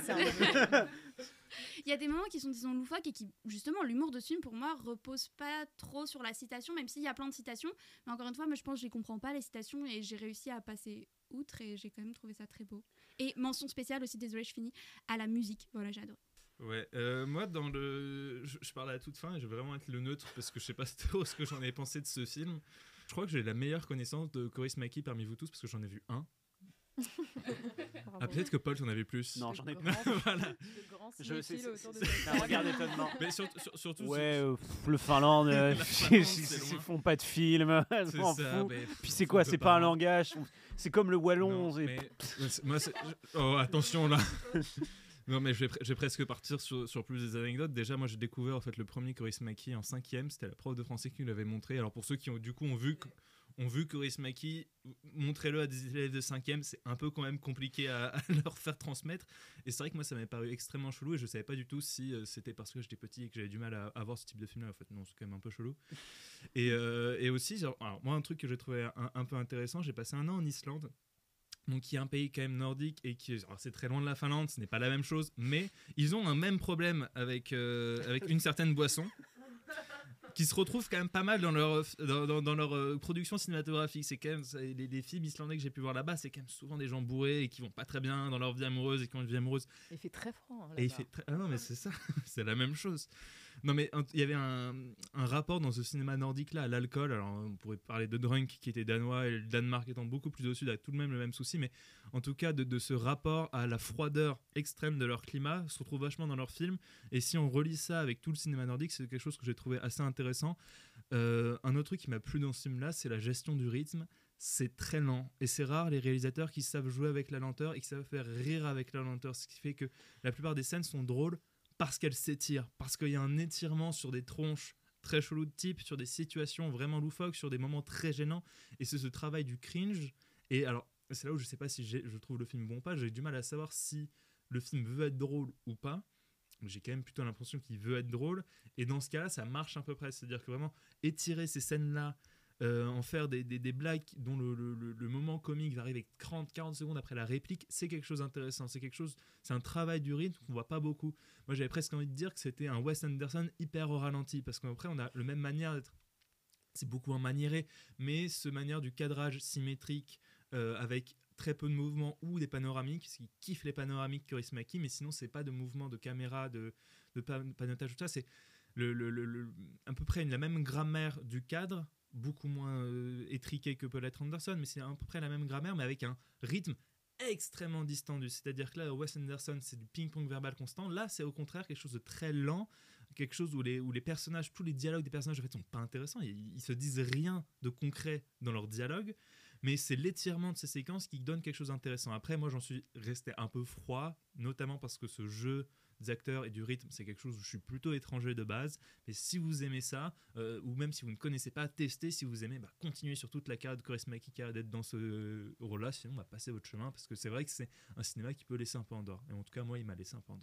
Il y a des moments qui sont, disons, loufoques et qui, justement, l'humour de ce film, pour moi, repose pas trop sur la citation, même s'il y a plein de citations. Mais encore une fois, moi, je pense que je les comprends pas, les citations, et j'ai réussi à passer outre, et j'ai quand même trouvé ça très beau. Et mention spéciale aussi, désolé, je finis, à la musique. Voilà, j'ai adoré. Ouais, euh, moi dans le, je, je parle à toute fin et je vais vraiment être le neutre parce que je sais pas trop ce que j'en ai pensé de ce film. Je crois que j'ai la meilleure connaissance de Coris Maki parmi vous tous parce que j'en ai vu un. Ah, peut-être que Paul, t'en avais plus. Non, j'en ai plus. voilà. grands Je sais, autour de c'est- cette c'est un table. regard d'étonnement. Mais surtout, sur- surtout Ouais, euh, pff, le Finlande, euh, ils font pas de films, ça. mais- Puis c'est quoi C'est pas un langage, c'est comme le wallon. Non, mais- moi, oh, attention là. Non, mais je vais, presque partir sur, plus des anecdotes. Déjà, moi, j'ai découvert en fait le premier Coris Maki en cinquième. C'était la prof de français qui nous l'avait montré. Alors pour ceux qui ont du coup ont vu ont vu Coris Maki, montrez-le à des élèves de cinquième. C'est un peu quand même compliqué à, leur faire transmettre. Et c'est vrai que moi, ça m'avait paru extrêmement chelou et je savais pas du tout si euh, c'était parce que j'étais petit et que j'avais du mal à, à voir ce type de film-là. En fait, non, c'est quand même un peu chelou. Et, euh, et aussi, moi, un truc que j'ai trouvé un peu intéressant, j'ai passé un an en Islande. Donc, qui est un pays quand même nordique et qui, alors, c'est très loin de la Finlande, ce n'est pas la même chose, mais ils ont un même problème avec, euh, avec une certaine boisson qui se retrouve quand même pas mal dans leur, dans, dans- dans leur euh, production cinématographique. C'est quand même les, les films islandais que j'ai pu voir là-bas, c'est quand même souvent des gens bourrés et qui vont pas très bien dans leur vie amoureuse et qui ont une vie amoureuse Il fait très franc. hein, et il là-bas. fait très- Ah non, mais c'est ça, c'est la même chose. Non, mais il y avait un, rapport dans ce cinéma nordique-là à l'alcool. Alors, on pourrait parler de Drunk qui était danois et le Danemark étant beaucoup plus au sud, a tout de même le même souci. Mais en tout cas, de, de ce rapport à la froideur extrême de leur climat se retrouve vachement dans leurs films. Et si on relie ça avec tout le cinéma nordique, c'est quelque chose que j'ai trouvé assez intéressant. Euh, un autre truc qui m'a plu dans ce film-là, c'est la gestion du rythme. C'est très lent et c'est rare les réalisateurs qui savent jouer avec la lenteur et qui savent faire rire avec la lenteur, ce qui fait que la plupart des scènes sont drôles parce qu'elles s'étirent, parce qu'il y a un étirement sur des tronches très chelous de type, sur des situations vraiment loufoques, sur des moments très gênants. Et c'est ce travail du cringe. Et alors, c'est là où je sais pas si je trouve le film bon ou pas. J'ai du mal à savoir si le film veut être drôle ou pas. J'ai quand même plutôt l'impression qu'il veut être drôle. Et dans ce cas-là, ça marche à peu près. C'est-à-dire que vraiment, étirer ces scènes-là, euh, en faire des, blagues dont le, moment comique va arriver 30-40 secondes après la réplique, c'est quelque chose d'intéressant. C'est quelque chose, c'est un travail du rythme qu'on voit pas beaucoup. Moi, j'avais presque envie de dire que c'était un Wes Anderson hyper au ralenti, parce qu'après, on a le même manière d'être. C'est beaucoup un maniéré, mais ce manière du cadrage symétrique euh, avec très peu de mouvements ou des panoramiques, parce qu'il kiffe les panoramiques Chris Maki, mais sinon, c'est pas de mouvement de caméra, de, de pa- panotage, tout ça. C'est le- le- le- à peu près la même grammaire du cadre, beaucoup moins euh, étriqué que peut l'être Anderson, mais c'est à peu près la même grammaire, mais avec un rythme extrêmement distendu. C'est-à-dire que là, Wes Anderson, c'est du ping-pong verbal constant. Là, c'est au contraire quelque chose de très lent, quelque chose où les, où les personnages, tous les dialogues des personnages, en fait, sont pas intéressants. Ils, ils se disent rien de concret dans leur dialogue, mais c'est l'étirement de ces séquences qui donne quelque chose d'intéressant. Après, moi, j'en suis resté un peu froid, notamment parce que ce jeu des acteurs et du rythme, c'est quelque chose où je suis plutôt étranger de base. Mais si vous aimez ça, euh, ou même si vous ne connaissez pas, testez. Si vous aimez, bah, continuez sur toute la carrière de Chris Mackie qui d'être dans ce rôle-là. Sinon, bah, passez votre chemin parce que c'est vrai que c'est un cinéma qui peut laisser un peu en. Et en tout cas, moi, il m'a laissé un peu en.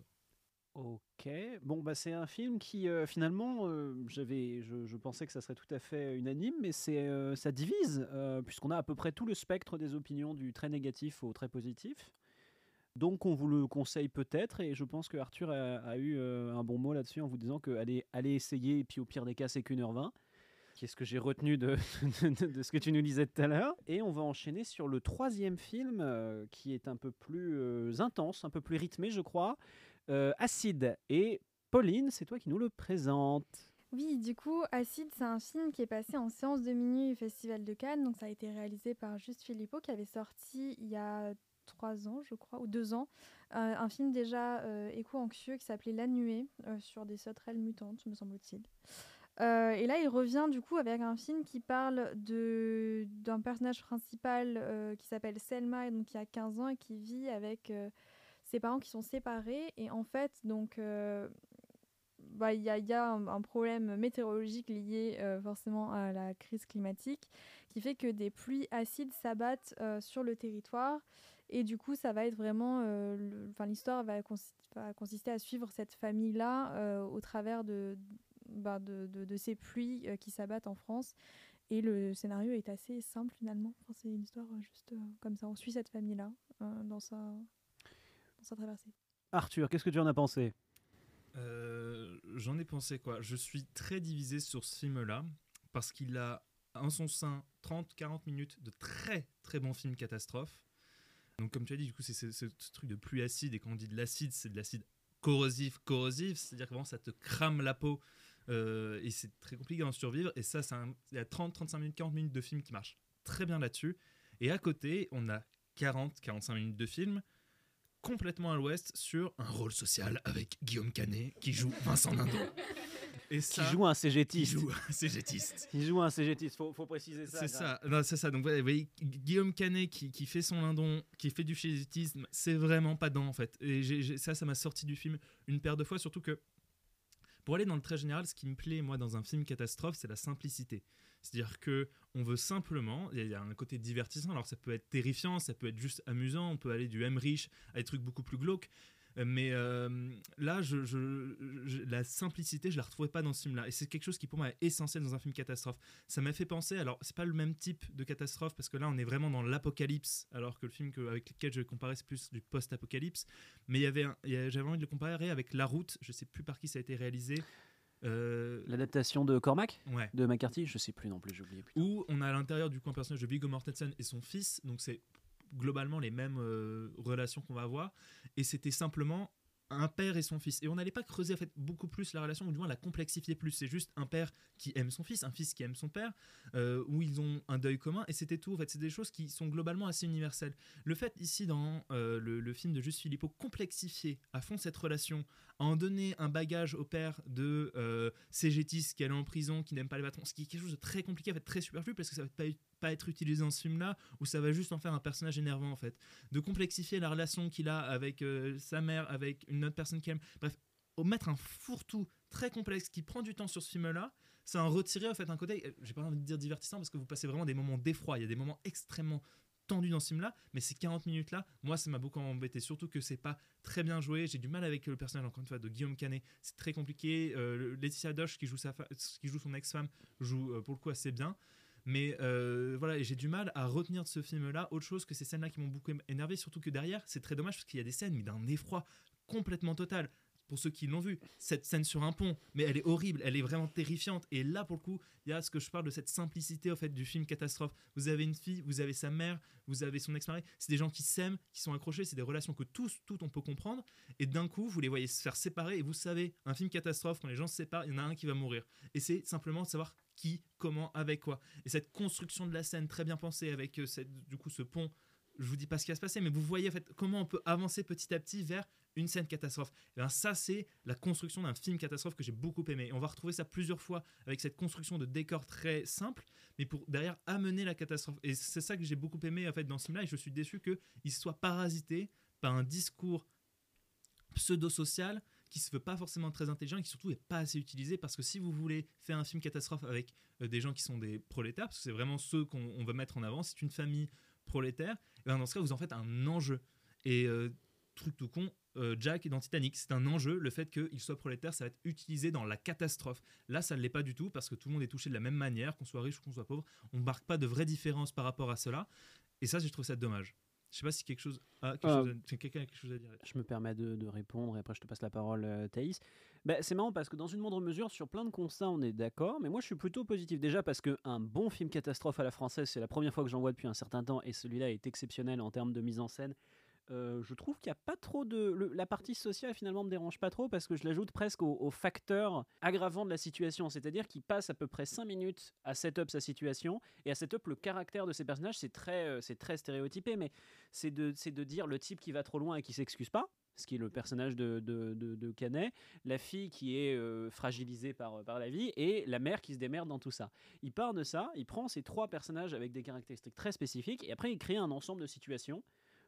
Ok, bon bah c'est un film qui euh, finalement euh, j'avais, je, pensais que ça serait tout à fait unanime, mais c'est ça divise puisqu'on a à peu près tout le spectre des opinions du très négatif au très positif. Donc on vous le conseille peut-être et je pense que Arthur a, a eu euh, un bon mot là-dessus en vous disant que allez, allez essayer et puis au pire des cas c'est qu'une heure vingt. Qu'est-ce que j'ai retenu de, de, de ce que tu nous disais tout à l'heure Et on va enchaîner sur le troisième film euh, qui est un peu plus euh, intense, un peu plus rythmé je crois. Euh, Acide. Et Pauline, c'est toi qui nous le présente. Oui, du coup, Acide, c'est un film qui est passé en séance de minuit au Festival de Cannes. Donc, ça a été réalisé par Juste Philippot, qui avait sorti il y a trois ans, je crois, ou deux ans, euh, un film déjà euh, éco-anxieux qui s'appelait La Nuée, euh, sur des sauterelles mutantes, me semble-t-il. Euh, et là, il revient du coup avec un film qui parle d'un personnage principal qui s'appelle Selma, et donc qui a 15 ans et qui vit avec ses parents qui sont séparés. Et en fait, donc, bah, il y a, il y a un, problème météorologique lié forcément à la crise climatique qui fait que des pluies acides s'abattent sur le territoire. Et du coup, ça va être vraiment. euh, Enfin, l'histoire va, consi- va consister à suivre cette famille-là euh, au travers de, bah, de, de- de ces pluies euh, qui s'abattent en France. Et le scénario est assez simple finalement. Enfin, c'est une histoire juste euh, comme ça. On suit cette famille-là euh, dans, sa, dans sa traversée. Arthur, qu'est-ce que tu en as pensé? Euh, J'en ai pensé quoi? Je suis très divisé sur ce film-là parce qu'il a en son sein 30-40 minutes de très très bons films catastrophes. Donc comme tu as dit, du coup c'est ce, truc de pluie acide et quand on dit de l'acide, c'est de l'acide corrosif, corrosif, c'est-à-dire que vraiment ça te crame la peau Euh, et c'est très compliqué d'en survivre. Et ça, un- il y a 30, 35 minutes, 40 minutes de film qui marchent très bien là-dessus. Et à côté, on a 40, 45 minutes de film complètement à l'ouest sur un rôle social avec Guillaume Canet qui joue Vincent Lindon. Et Qui joue un qui CGTiste. joue un CGTiste. Qui joue un CGTiste, faut, faut préciser ça. C'est ça, non, c'est ça. Donc, vous voyez, Guillaume Canet qui, qui fait son lindon, qui fait du chégistisme, c'est vraiment pas dedans en fait. Et ça, ça m'a sorti du film une paire de fois, surtout que pour aller dans le très général, ce qui me plaît moi dans un film catastrophe, c'est la simplicité. C'est-à-dire que on veut simplement, il y a- un côté divertissant. Alors ça peut être terrifiant, ça peut être juste amusant, on peut aller du Emmerich à des trucs beaucoup plus glauques. Euh, Mais euh, là, la simplicité, je la retrouvais pas dans ce film-là. Et c'est quelque chose qui pour moi est essentiel dans un film catastrophe. Ça m'a fait penser, alors c'est pas le même type de catastrophe parce que là on est vraiment dans l'apocalypse, alors que le film avec lequel je comparer c'est plus du post-apocalypse. Mais il y j'avais envie de le comparer avec La Route. Je sais plus par qui ça a été réalisé. Euh, L'adaptation de Cormac ouais. De McCarthy Je sais plus non plus, j'ai oublié. putain. Où on a à l'intérieur du coup un personnage de Viggo Mortensen et son fils, donc c'est globalement les mêmes euh, relations qu'on va avoir, et c'était simplement un père et son fils. Et on n'allait pas creuser beaucoup plus la relation, ou du moins la complexifier plus. C'est juste un père qui aime son fils, un fils qui aime son père, euh, où ils ont un deuil commun, et c'était tout. En fait, c'est des choses qui sont globalement assez universelles. Le fait ici dans euh, le, film de Juste Philippot complexifier à fond cette relation, à en donner un bagage au père de euh, qui allait en prison, qui n'aime pas les patrons, ce qui est quelque chose de très compliqué, en fait, très superflu, parce que ça va pas, pas être utilisé dans ce film-là, où ça va juste en faire un personnage énervant, en fait. De complexifier la relation qu'il a avec euh, sa mère, avec une autre personne qu'il aime. Bref, mettre un fourre-tout très complexe qui prend du temps sur ce film-là, ça en retirer en fait un côté, euh, j'ai pas envie de dire divertissant parce que vous passez vraiment des moments d'effroi, il y a des moments extrêmement tendus dans ce film-là, mais ces 40 minutes-là, moi ça m'a beaucoup embêté, surtout que c'est pas très bien joué, j'ai du mal avec le personnage encore une fois de Guillaume Canet, c'est très compliqué, euh, Laetitia Doche qui joue, sa qui joue son ex-femme joue euh, pour le coup assez bien, mais euh, voilà, j'ai du mal à retenir de ce film-là autre chose que ces scènes-là qui m'ont beaucoup énervé, surtout que derrière, c'est très dommage parce qu'il y a des scènes, d'un effroi complètement total. Pour ceux qui l'ont vu, cette scène sur un pont, mais elle est horrible, elle est vraiment terrifiante. Et là, pour le coup, il y a ce que je parle de cette simplicité en fait du film catastrophe. Vous avez une fille, vous avez sa mère, vous avez son ex-mari. C'est des gens qui s'aiment, qui sont accrochés. C'est des relations que tous, toutes, on peut comprendre. Et d'un coup, vous les voyez se faire séparer. Et vous savez, un film catastrophe, quand les gens se séparent, il y en a un qui va mourir. Et c'est simplement de savoir qui, comment, avec quoi. Et cette construction de la scène très bien pensée avec euh, cette, du coup ce pont. Je vous dis pas ce qui va se passer, mais vous voyez en fait comment on peut avancer petit à petit vers une scène catastrophe. Bien ça, c'est la construction d'un film catastrophe que j'ai beaucoup aimé. On va retrouver ça plusieurs fois avec cette construction de décor très simple, mais pour derrière amener la catastrophe. Et c'est ça que j'ai beaucoup aimé en fait dans ce film-là. Et je suis déçu qu'il soit parasité par un discours pseudo-social qui se veut pas forcément très intelligent et qui surtout est pas assez utilisé parce que si vous voulez faire un film catastrophe avec euh, des gens qui sont des prolétaires, parce que c'est vraiment ceux qu'on on veut mettre en avant, c'est une famille prolétaire, et ben dans ce cas vous en faites un enjeu. Et euh, truc tout con, euh, Jack dans Titanic, c'est un enjeu, le fait qu'il soit prolétaire, ça va être utilisé dans la catastrophe. Là, ça ne l'est pas du tout parce que tout le monde est touché de la même manière, qu'on soit riche ou qu'on soit pauvre. On ne marque pas de vraie différence par rapport à cela. Et ça, je trouve ça dommage. Je sais pas si quelque chose a quelque Euh, chose à- si quelqu'un a quelque chose à dire. Je me permets de, de répondre et après je te passe la parole, euh, Thaïs. Bah, c'est marrant parce que dans une moindre mesure, sur plein de constats, on est d'accord, mais moi je suis plutôt positif. Déjà parce qu'un bon film catastrophe à la française, c'est la première fois que j'en vois depuis un certain temps et celui-là est exceptionnel en termes de mise en scène. Euh, je trouve qu'il n'y a pas trop de. la partie sociale finalement me dérange pas trop parce que je l'ajoute presque au, facteur aggravant de la situation. C'est-à-dire qu'il passe à peu près 5 minutes à set-up sa situation et à set-up le caractère de ses personnages. C'est très, euh, c'est très stéréotypé, mais c'est de, c'est de dire le type qui va trop loin et qui s'excuse pas, ce qui est le personnage de, de, de- de Canet, la fille qui est euh, fragilisée par, par la vie et la mère qui se démerde dans tout ça. Il part de ça, il prend ces trois personnages avec des caractéristiques très spécifiques et après il crée un ensemble de situations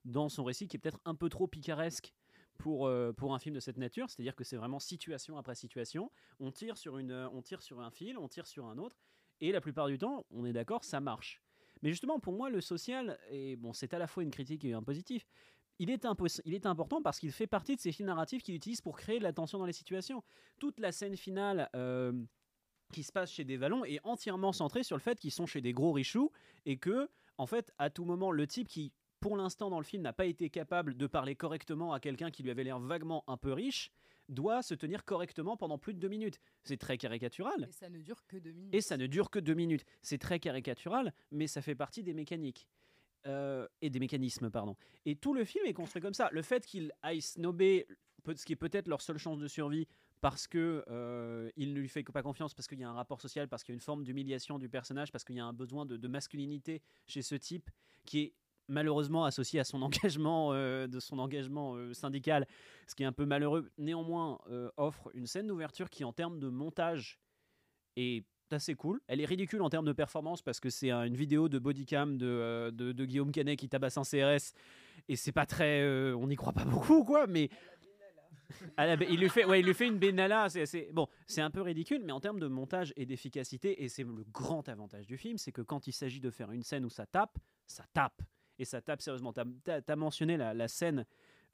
dans son récit qui est peut-être un peu trop picaresque pour, euh, pour un film de cette nature, c'est-à-dire que c'est vraiment situation après situation, on tire, sur une, on tire sur un fil, on tire sur un autre, et la plupart du temps, on est d'accord, ça marche. Mais justement, pour moi, le social, et bon, c'est à la fois une critique et un positif, il est, il est important parce qu'il fait partie de ces films narratifs qu'il utilise pour créer de la tension dans les situations. Toute la scène finale euh, qui se passe chez des vallons est entièrement centrée sur le fait qu'ils sont chez des gros richoux et que, en fait, à tout moment, le type qui, pour l'instant dans le film, n'a pas été capable de parler correctement à quelqu'un qui lui avait l'air vaguement un peu riche, doit se tenir correctement pendant plus de deux minutes. C'est très caricatural. Et ça ne dure que deux minutes. Et ça ne dure que deux minutes. C'est très caricatural, mais ça fait partie des mécaniques. Euh, et des mécanismes, pardon. Et tout le film est construit comme ça. Le fait qu'ils aillent snober, peut- ce qui est peut-être leur seule chance de survie, parce que euh, il ne lui fait pas confiance, parce qu'il y a un rapport social, parce qu'il y a une forme d'humiliation du personnage, parce qu'il y a un besoin de, de masculinité chez ce type qui est malheureusement associé à son engagement, euh, de son engagement euh, syndical, ce qui est un peu malheureux. Néanmoins, euh, offre une scène d'ouverture qui, en termes de montage, est assez cool. Elle est ridicule en termes de performance parce que c'est un- une vidéo de bodycam de, de, de Guillaume Canet qui tabasse un CRS et c'est pas très, on n'y croit pas beaucoup quoi, mais à la- il lui fait, ouais, il lui fait une benalla. C'est, c'est- bon, c'est un peu ridicule, mais en termes de montage et d'efficacité, et c'est le grand avantage du film, c'est que quand il s'agit de faire une scène où ça tape, ça tape et ça tape sérieusement. T'as as, mentionné la, scène,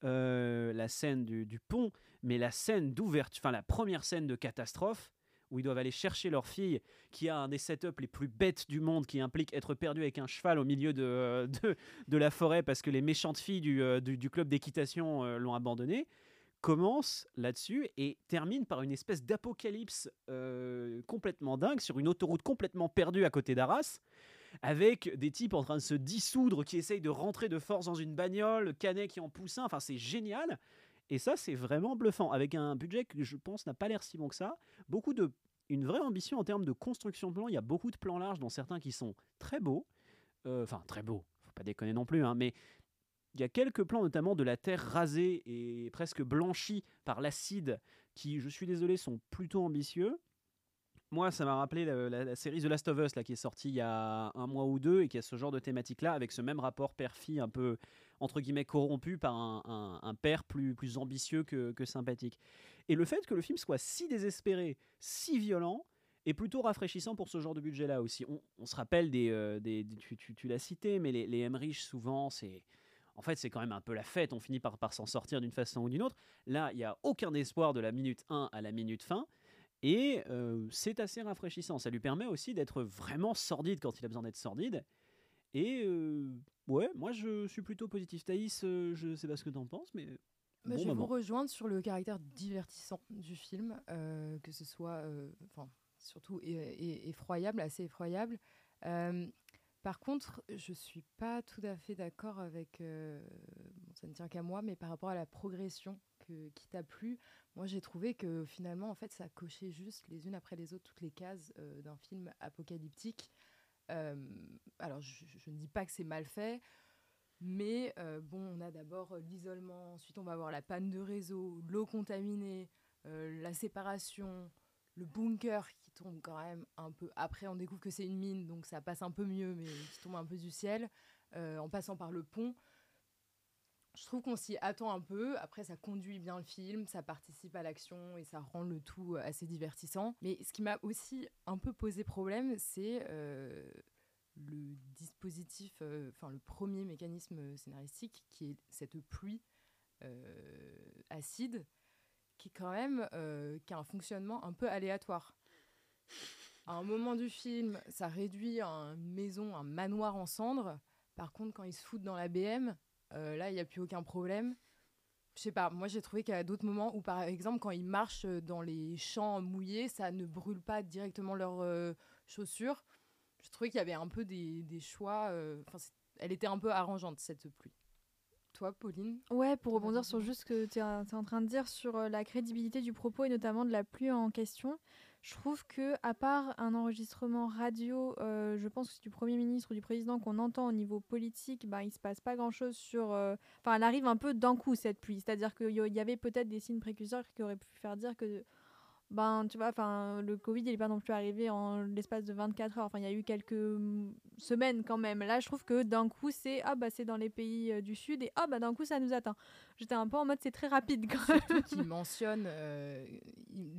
euh, la scène du, du pont, mais la scène d'ouverture, enfin la première scène de catastrophe où ils doivent aller chercher leur fille, qui a un des setups les plus bêtes du monde, qui implique être perdu avec un cheval au milieu de, de, de la forêt parce que les méchantes filles du, euh, du, club d'équitation euh, l'ont abandonné, commence là-dessus et termine par une espèce d'apocalypse euh, complètement dingue sur une autoroute complètement perdue à côté d'Arras avec des types en train de se dissoudre qui essayent de rentrer de force dans une bagnole, Canet qui en pousse un, enfin c'est génial. Et ça, c'est vraiment bluffant, avec un budget que je pense n'a pas l'air si bon que ça. Beaucoup de, une vraie ambition en termes de construction de plans. Il y a beaucoup de plans larges, dont certains qui sont très beaux. Euh, Enfin, très beaux, faut pas déconner non plus, hein, mais il y a quelques plans, notamment de la terre rasée et presque blanchie par l'acide, qui, je suis désolé, sont plutôt ambitieux. Moi, ça m'a rappelé la, série The Last of Us, là, qui est sortie il y a un mois ou deux, et qui a ce genre de thématique-là, avec ce même rapport père-fille un peu, entre guillemets, corrompu par un, père plus, plus ambitieux que, que sympathique. Et le fait que le film soit si désespéré, si violent, est plutôt rafraîchissant pour ce genre de budget-là aussi. On, se rappelle des... euh, tu l'as cité, mais les, les Emmerich, souvent, c'est... En fait, c'est quand même un peu la fête, on finit par, par s'en sortir d'une façon ou d'une autre. Là, il n'y a aucun espoir de la minute 1 à la minute fin. Et euh, c'est assez rafraîchissant. Ça lui permet aussi d'être vraiment sordide quand il a besoin d'être sordide. Et euh, ouais, moi je suis plutôt positif. Thaïs, euh, je sais pas ce que t'en penses, mais. Bah, bon je vais moment. vous rejoindre sur le caractère divertissant du film, euh, que ce soit, enfin, surtout effroyable, assez effroyable. Par contre, je suis pas tout à fait d'accord avec, bon, ça ne tient qu'à moi, mais par rapport à la progression qui t'a plu, moi j'ai trouvé que finalement, en fait, ça cochait juste les unes après les autres toutes les cases euh, d'un film apocalyptique. Euh, alors, je, ne dis pas que c'est mal fait, mais euh, bon, on a d'abord l'isolement, ensuite on va avoir la panne de réseau, l'eau contaminée, la séparation, le bunker qui tombe quand même un peu. Après, on découvre que c'est une mine, donc ça passe un peu mieux, mais qui tombe un peu du ciel, en passant par le pont. Je trouve qu'on s'y attend un peu. Après, ça conduit bien le film, ça participe à l'action et ça rend le tout euh, assez divertissant. Mais ce qui m'a aussi un peu posé problème, c'est euh, le dispositif, euh, enfin le premier mécanisme scénaristique qui est cette pluie acide, qui quand même qui a un fonctionnement un peu aléatoire. À un moment du film, ça réduit un- une maison, un manoir en cendres. Par contre, quand ils se foutent dans la BM, là, il n'y a plus aucun problème. Je sais pas, moi j'ai trouvé qu'il y a d'autres moments où, par exemple, quand ils marchent dans les champs mouillés, ça ne brûle pas directement leurs euh, chaussures. Je trouvais qu'il y avait un peu des, des choix. euh, elle était un peu arrangeante, cette pluie. Toi, Pauline Ouais, pour rebondir sur juste ce que tu es, en train de dire sur euh, la crédibilité du propos et notamment de la pluie en question, je trouve que à part un enregistrement radio, euh, je pense que c'est du Premier ministre ou du Président qu'on entend au niveau politique, bah, il se passe pas grand-chose sur... euh, Enfin, elle arrive un peu d'un coup, cette pluie. C'est-à-dire qu'il y avait peut-être des signes précurseurs qui auraient pu faire dire que... Ben, tu vois, enfin, le Covid, il n'est pas non plus arrivé en l'espace de 24 heures. Enfin, il y a eu quelques mm, semaines quand même. Là, je trouve que d'un coup, c'est ah bah c'est dans les pays euh, du Sud et ah bah d'un coup, ça nous atteint. J'étais un peu en mode c'est très rapide quand même. Surtout qu'il mentionne euh,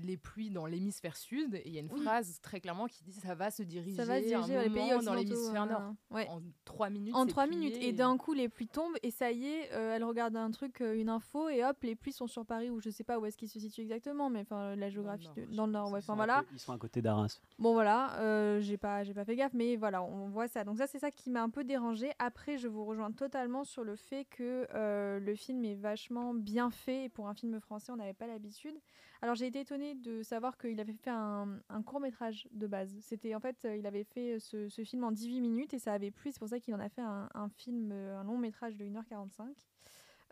les pluies dans l'hémisphère sud. Et il y a une Oui. phrase très clairement qui dit ça va se diriger, Ça va se diriger un vers les pays moment dans l'hémisphère nord. ouais. En trois minutes. En trois minutes. Et d'un coup, les pluies tombent et ça y est, euh, elle regarde un truc, euh, une info et hop, les pluies sont sur Paris ou je sais pas où est-ce qu'ils se situent exactement, mais enfin la géographie nord, de- dans le nord. Ouais. Enfin à voilà. Ils sont à côté d'Arras. Bon voilà, euh, j'ai pas j'ai pas fait gaffe, mais voilà, on voit ça. Donc ça c'est ça qui m'a un peu dérangé. Après, je vous rejoins totalement sur le fait que euh, le film est vachement bien fait. Pour un film français, on n'avait pas l'habitude. Alors j'ai été étonnée de savoir qu'il avait fait un, court métrage de base. C'était en fait, euh, il avait fait ce, ce film en 18 minutes et ça avait plu. C'est pour ça qu'il en a fait un, film, euh, un long métrage de 1h45.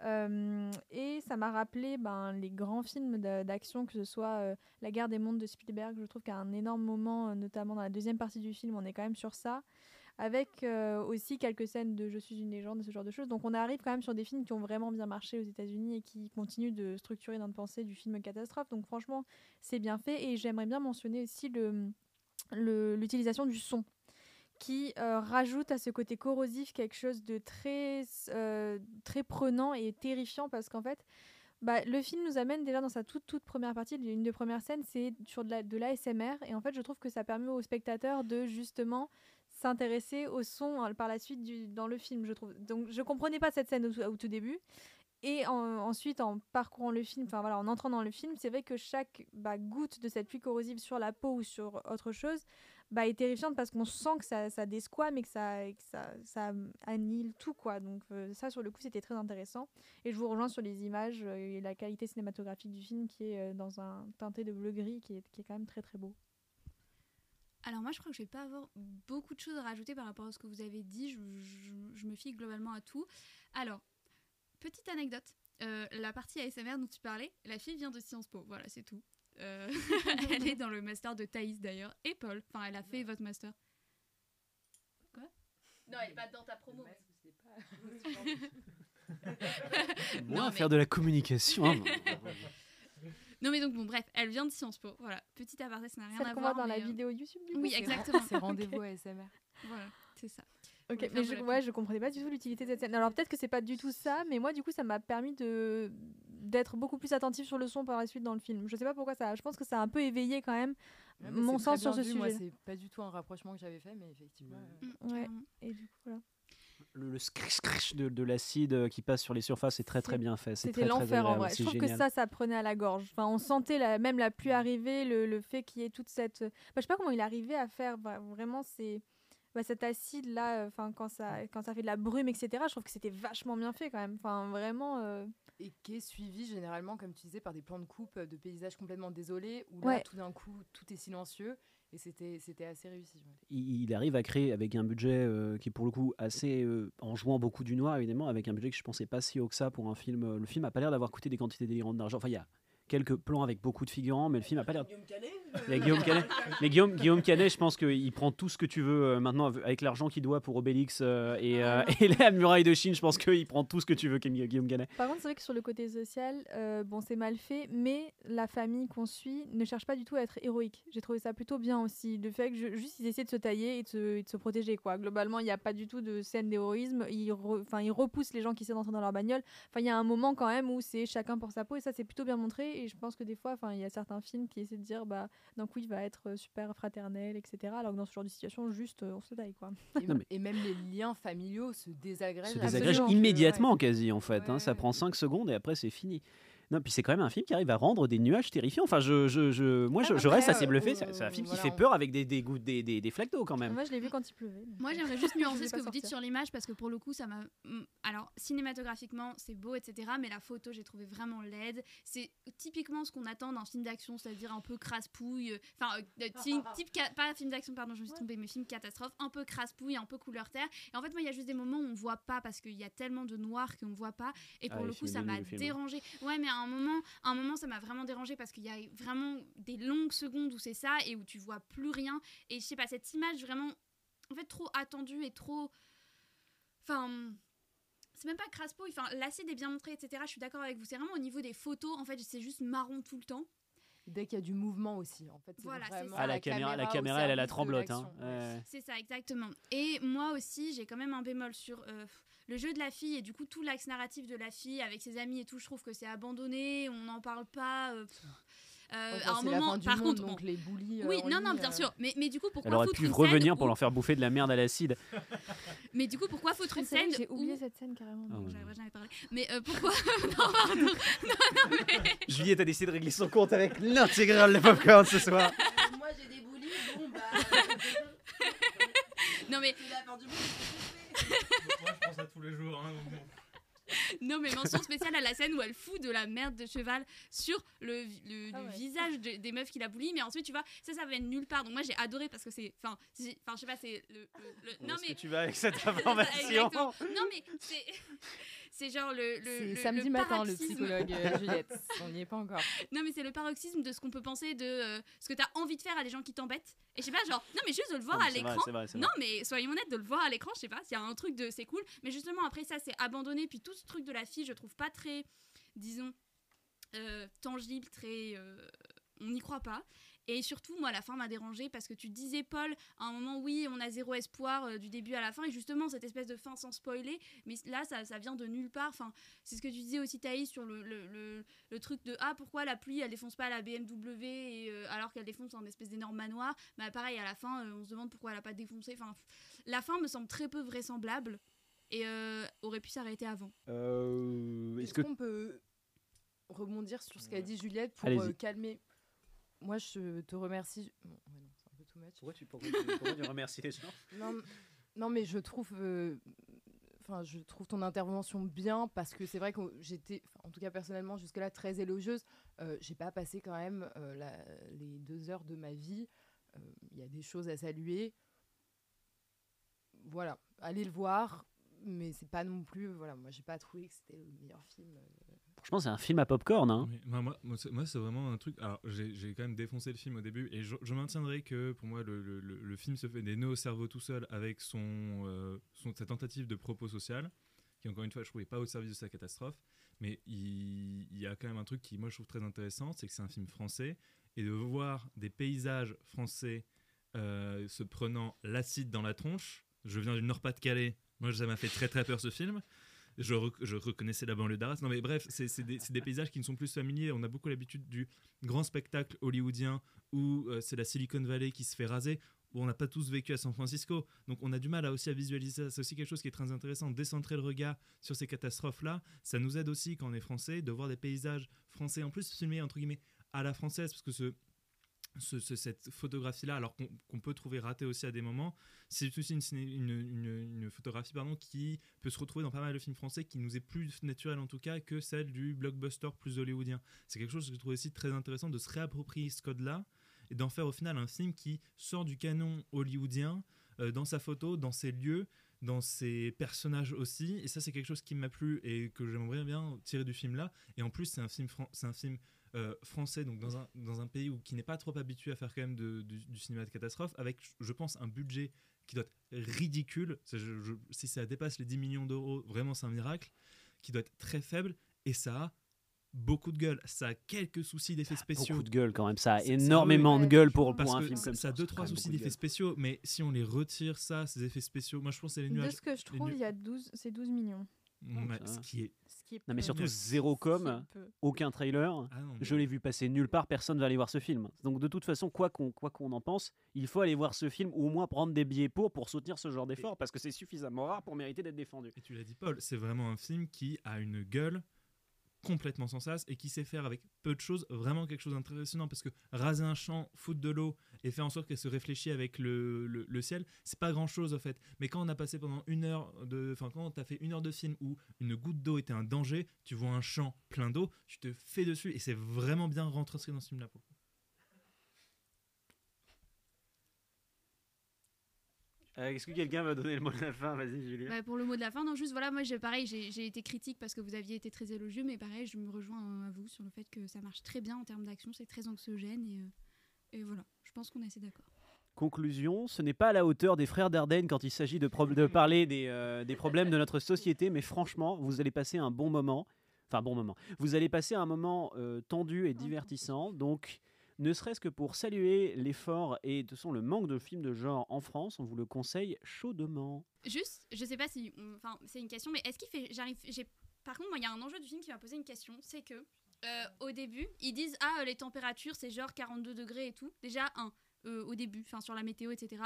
Euh, et ça m'a rappelé ben, les grands films d'action, que ce soit euh, La guerre des mondes de Spielberg, je trouve qu'à un énorme moment, euh, notamment dans la deuxième partie du film, on est quand même sur ça. Avec euh, aussi quelques scènes de Je suis une légende, ce genre de choses. Donc on arrive quand même sur des films qui ont vraiment bien marché aux États-Unis et qui continuent de structurer notre pensée du film catastrophe. Donc franchement, c'est bien fait. Et j'aimerais bien mentionner aussi le- l'utilisation du son qui euh, rajoute à ce côté corrosif quelque chose de très, euh, très prenant et terrifiant parce qu'en fait, bah, le film nous amène déjà dans sa toute, toute première partie, une des premières scènes, c'est sur de de l'ASMR et en fait je trouve que ça permet aux spectateurs de justement s'intéresser au son euh, par la suite dans le film, je trouve. Donc je comprenais pas cette scène au, tout- début. Et en- ensuite, en parcourant le film, enfin voilà, en entrant dans le film, c'est vrai que chaque bah, goutte de cette pluie corrosive sur la peau ou sur autre chose bah, est terrifiante parce qu'on sent que ça, ça desquame et que ça, ça, ça annihile tout. quoi. Donc euh, ça, sur le coup, c'était très intéressant. Et je vous rejoins sur les images euh, et la qualité cinématographique du film qui est euh, dans un teinté de bleu-gris qui est, qui est quand même très très beau. Alors moi, je crois que je vais pas avoir beaucoup de choses à rajouter par rapport à ce que vous avez dit. Je, je- je me fie globalement à tout. Alors, petite anecdote. Euh, la partie ASMR dont tu parlais, la fille vient de Sciences Po. Voilà, c'est tout. Euh, elle est dans le master de Thaïs d'ailleurs. Et Paul. Enfin, elle a fait votre master. Quoi? Non, elle est pas dans ta promo. Moi, Non, à mais- faire de la communication. hein. Non, mais donc, bon, bref, elle vient de Sciences Po. Voilà, petit aparté, ça n'a rien Celle à qu'on voir. voit dans la euh, vidéo YouTube du coup Oui, exactement. C'est rendez-vous ASMR. Voilà, c'est ça. Ok, mais je, ouais, je comprenais pas du tout l'utilité de cette scène. Alors peut-être que c'est pas du tout ça, mais moi du coup ça m'a permis de d'être beaucoup plus attentif sur le son par la suite dans le film. Je sais pas pourquoi ça. Je pense que ça a un peu éveillé quand même Ouais, mon sens sur ce vu. Moi, sujet. c'est pas du tout un rapprochement que j'avais fait, mais effectivement. euh, Ouais. Et du coup voilà. Le, le scrish de, de l'acide euh, qui passe sur les surfaces est très très bien fait. C'était l'enfer en vrai. Je trouve génial. que ça, ça prenait à la gorge. Enfin, on sentait la, même la pluie arriver, le, le fait qu'il y ait toute cette. Bah, je sais pas comment il arrivait à faire bah, vraiment ces. bah, cet acide là, enfin quand ça quand ça fait de la brume, etc. Je trouve que c'était vachement bien fait quand même. Enfin vraiment. euh, Et qui est suivi généralement, comme tu disais, par des plans de coupe euh, de paysages complètement désolés, où là, Ouais. tout d'un coup, tout est silencieux. Et c'était assez réussi. il arrive à créer avec un budget euh, qui est pour le coup assez euh, en jouant beaucoup du noir évidemment avec un budget que je pensais pas si haut que ça pour un film Euh, le film a pas l'air d'avoir coûté des quantités délirantes d'argent enfin il y a quelques plans avec beaucoup de figurants mais le film a pas l'air il y a Guillaume Canet mais Guillaume, Guillaume Canet je pense qu'il prend tout ce que tu veux euh, maintenant avec l'argent qu'il doit pour Obélix euh, et, euh, et la muraille de Chine je pense qu'il prend tout ce que tu veux Guillaume Guillaume Canet Par contre, c'est vrai que sur le côté social, euh, bon, c'est mal fait, mais la famille qu'on suit ne cherche pas du tout à être héroïque. J'ai trouvé ça plutôt bien aussi. Le fait que je- juste ils essaient de se tailler et de se, et de se protéger, quoi. Globalement, il n'y a pas du tout de scène d'héroïsme. Ils, re- ils repoussent les gens qui essaient d'entrer dans leur bagnole. Enfin, il y a un moment quand même où c'est chacun pour sa peau et ça, c'est plutôt bien montré. Et je pense que des fois, enfin, il y a certains films qui essaient de dire, bah, d'un coup, il va être euh, super fraternel, etc. Alors que dans ce genre de situation, juste, euh, on se taille, quoi. Et, Non, mais- et même les liens familiaux se désagrègent. se à ce désagrège point que, immédiatement ouais. quasi en fait. hein. Ouais, ça prend 5 secondes et après c'est fini. Non, puis c'est quand même un film qui arrive à rendre des nuages terrifiants. Enfin, je, je, je- moi, je, reste assez euh, bluffé. euh, C'est un film qui fait peur avec des, des, gouttes- des, des, des flaques d'eau quand même. Moi, je l'ai vu quand il pleuvait. Moi, j'aimerais juste nuancer ce que vous dites sur l'image parce que pour le coup, ça m'a. Alors, cinématographiquement, c'est beau, etc. Mais la photo, j'ai trouvé vraiment laide. C'est typiquement ce qu'on attend d'un film d'action, c'est-à-dire un peu crasse-pouille. euh, Enfin, euh, type. ca- Pas film d'action, pardon, je me suis trompée, mais film catastrophe. Un peu crasse-pouille, un peu couleur terre. Et en fait, moi, il y a juste des moments où on voit pas parce qu'il y a tellement de noir qu'on voit pas. Et Ah, pour le coup, ça m'a hein. dérangé. Ouais, mais un moment, à un moment, ça m'a vraiment dérangé parce qu'il y a vraiment des longues secondes où c'est ça et où tu vois plus rien. Et je sais pas, cette image vraiment, en fait, trop attendue et trop. Enfin. C'est même pas crasse-pouille, enfin, l'acide est bien montré, etc. Je suis d'accord avec vous. C'est vraiment au niveau des photos, en fait, c'est juste marron tout le temps. Dès qu'il y a du mouvement aussi. En fait, Voilà, c'est vraiment ça. Ah, la, caméra, la caméra, elle, elle la tremblote. Hein. Ouais. C'est ça, exactement. Et moi aussi, j'ai quand même un bémol sur euh, le jeu de la fille et du coup tout l'axe narratif de la fille avec ses amis et tout. Je trouve que c'est abandonné, on n'en parle pas. euh. Euh, Enfin, à un moment, fin du par monde, contre, donc bon. les bullies. euh, Oui, non, non, bien euh, sûr. Mais, mais du coup, pourquoi Elle aurait foutre pu une revenir scène pour où- leur faire bouffer de la merde à l'acide. Mais du coup, pourquoi foutre une C'est vrai scène J'ai où- oublié cette scène carrément. Ah donc. ouais. J'avais jamais parlé. Mais euh, pourquoi Non, pardon. Non, non, mais- Juliette a décidé de régler son compte avec l'intégrale de popcorn ce soir. Moi j'ai des bullies, bon bah. Non, mais Moi, je pense à tous les jours. hein, donc bon. Non, mais mention spéciale à la scène où elle fout de la merde de cheval sur le, le- Ah le ouais. visage de- des meufs qui la bully. Mais ensuite, tu vois, ça, ça de nulle part. Donc, moi, j'ai adoré parce que c'est. Enfin, je sais pas, c'est le. le- non, mais. que tu vas avec cette information. Non, mais c'est. c'est genre le, le, C'est samedi le matin, le paroxysme. psychologue euh, Juliette. On n'y est pas encore. Non, mais c'est le paroxysme de ce qu'on peut penser de euh, ce que t'as envie de faire à des gens qui t'embêtent. Et je sais pas, genre, non, mais juste de le voir Non, à l'écran. Non, vrai. mais soyons honnêtes, de le voir à l'écran, je sais pas, s'il y a un truc de c'est cool. Mais justement, après ça, c'est abandonné. Puis tout ce truc de la fille, je trouve pas très, disons, euh, tangible, très. euh, on n'y croit pas. Et surtout, moi, la fin m'a dérangée parce que tu disais, Paul, à un moment, oui, on a zéro espoir euh, du début à la fin. Et justement, cette espèce de fin sans spoiler, mais là, ça, ça vient de nulle part. Enfin, c'est ce que tu disais aussi, Thaïs, sur le, le, truc de Ah, pourquoi la pluie, elle défonce pas la BMW alors qu'elle défonce un espèce d'énorme manoir Bah, pareil, à la fin, on se demande pourquoi elle a pas défoncé. Enfin, la fin me semble très peu vraisemblable et euh, aurait pu s'arrêter avant. Euh, Est-ce Est-ce que qu'on peut rebondir sur ce qu'a dit Juliette pour euh, calmer? Moi, je te remercie. Bon, ouais, non, c'est un peu too much. Pourquoi tu, pourquoi pourquoi tu remercies les gens? Non, non, mais je trouve, euh, enfin, je trouve ton intervention bien parce que c'est vrai que j'étais, en tout cas personnellement, jusque-là très élogieuse. Euh, J'ai pas passé quand même euh, la- les deux heures de ma vie. Euh, Il y a des choses à saluer. Voilà, allez le voir, mais c'est pas non plus, voilà, moi j'ai pas trouvé que c'était le meilleur film. euh, Franchement, c'est un film à popcorn. Hein. Oui, moi, moi, moi, c'est- vraiment un truc. Alors, j'ai j'ai quand même défoncé le film au début et je, je maintiendrai que pour moi, le, le- le- le film se fait des nœuds au cerveau tout seul avec son, euh, son- sa tentative de propos social, qui, encore une fois, je trouvais pas au service de sa catastrophe. Mais il, il y a quand même un truc qui, moi, je trouve très intéressant c'est que c'est un film français et de voir des paysages français euh, se prenant l'acide dans la tronche. Je viens du Nord-Pas-de-Calais. Moi, ça m'a fait très très peur ce film. Je, rec- je reconnaissais la banlieue d'Arras. Non, mais bref, c'est des, paysages qui nous sont plus familiers. On a beaucoup l'habitude du grand spectacle hollywoodien où euh, c'est la Silicon Valley qui se fait raser. Où on n'a pas tous vécu à San Francisco. Donc on a du mal à aussi à visualiser ça. C'est aussi quelque chose qui est très intéressant. Décentrer le regard sur ces catastrophes-là. Ça nous aide aussi, quand on est français, de voir des paysages français en plus filmés, entre guillemets, à la française. Parce que ce, ce- ce- cette photographie-là, alors qu'on peut trouver ratée aussi à des moments, c'est aussi une, photographie pardon, qui peut se retrouver dans pas mal de films français qui nous est plus naturelle en tout cas que celle du blockbuster plus hollywoodien. C'est quelque chose que je trouve aussi très intéressant de se réapproprier ce code-là et d'en faire au final un film qui sort du canon hollywoodien euh, dans sa photo, dans ses lieux, dans ses personnages aussi. Et ça, c'est quelque chose qui m'a plu et que j'aimerais bien tirer du film-là. Et en plus, c'est un film, c'est un film euh, français, donc dans un, dans un pays où, qui n'est pas trop habitué à faire quand même de- du, du cinéma de catastrophe, avec, je pense, un budget qui doit être ridicule. C'est- je- je- si ça dépasse les 10 millions d'euros, vraiment, c'est un miracle, qui doit être très faible. Et ça a beaucoup de gueule. Ça a quelques soucis d'effets spéciaux. Beaucoup de gueule quand même. Ça a énormément oui, de gueule pour, pense. Parce pour un film ça, comme ça ça. a deux, trois soucis de d'effets spéciaux, mais si on les retire, ça, ces effets spéciaux, moi je pense que c'est les De nuages. ce que je trouve, il y a 12, c'est 12 millions. Ouais, ce qui est. Ce qui est Non, mais surtout zéro com, aucun trailer. Ah non, Je l'ai vu passer nulle part, personne va aller voir ce film. Donc de toute façon, quoi qu'on quoi qu'on en pense, il faut aller voir ce film ou au moins prendre des billets pour pour soutenir ce genre d'effort parce que c'est suffisamment rare pour mériter d'être défendu. Et tu l'as dit, Paul, c'est vraiment un film qui a une gueule complètement sans sas et qui sait faire avec peu de choses vraiment quelque chose d'impressionnant parce que raser un champ, foutre de l'eau et faire en sorte qu'elle se réfléchit avec le, ciel, c'est pas grand chose en fait. Mais quand on a passé pendant une heure de. Enfin, quand t'as fait une heure de film où une goutte d'eau était un danger, tu vois un champ plein d'eau, tu te fais dessus et c'est vraiment bien rentré dans ce film-là. pour le coup. Euh, Est-ce que quelqu'un va donner le mot de la fin? Vas-y, Julie. Bah, pour le mot de la fin, non, juste voilà, moi j'ai pareil, j'ai été critique parce que vous aviez été très élogieux, mais pareil, je me rejoins à vous sur le fait que ça marche très bien en termes d'action, c'est très anxiogène et, euh, et voilà, je pense qu'on est assez d'accord. Conclusion, ce n'est pas à la hauteur des frères Dardenne quand il s'agit de, parler des, euh, des problèmes de notre société, mais franchement, vous allez passer un bon moment. Enfin, bon moment. Vous allez passer un moment euh, tendu et divertissant. Donc, ne serait-ce que pour saluer l'effort et de façon le manque de films de genre en France, on vous le conseille chaudement. Juste, je sais pas si, enfin, c'est une question, mais est-ce qu'il fait, j'arrive, j'ai, par contre, moi, il y a un enjeu du film qui m'a posé une question, c'est que euh, au début, ils disent ah les températures c'est genre 42 degrés et tout. Déjà un, euh, au début, enfin sur la météo, etc.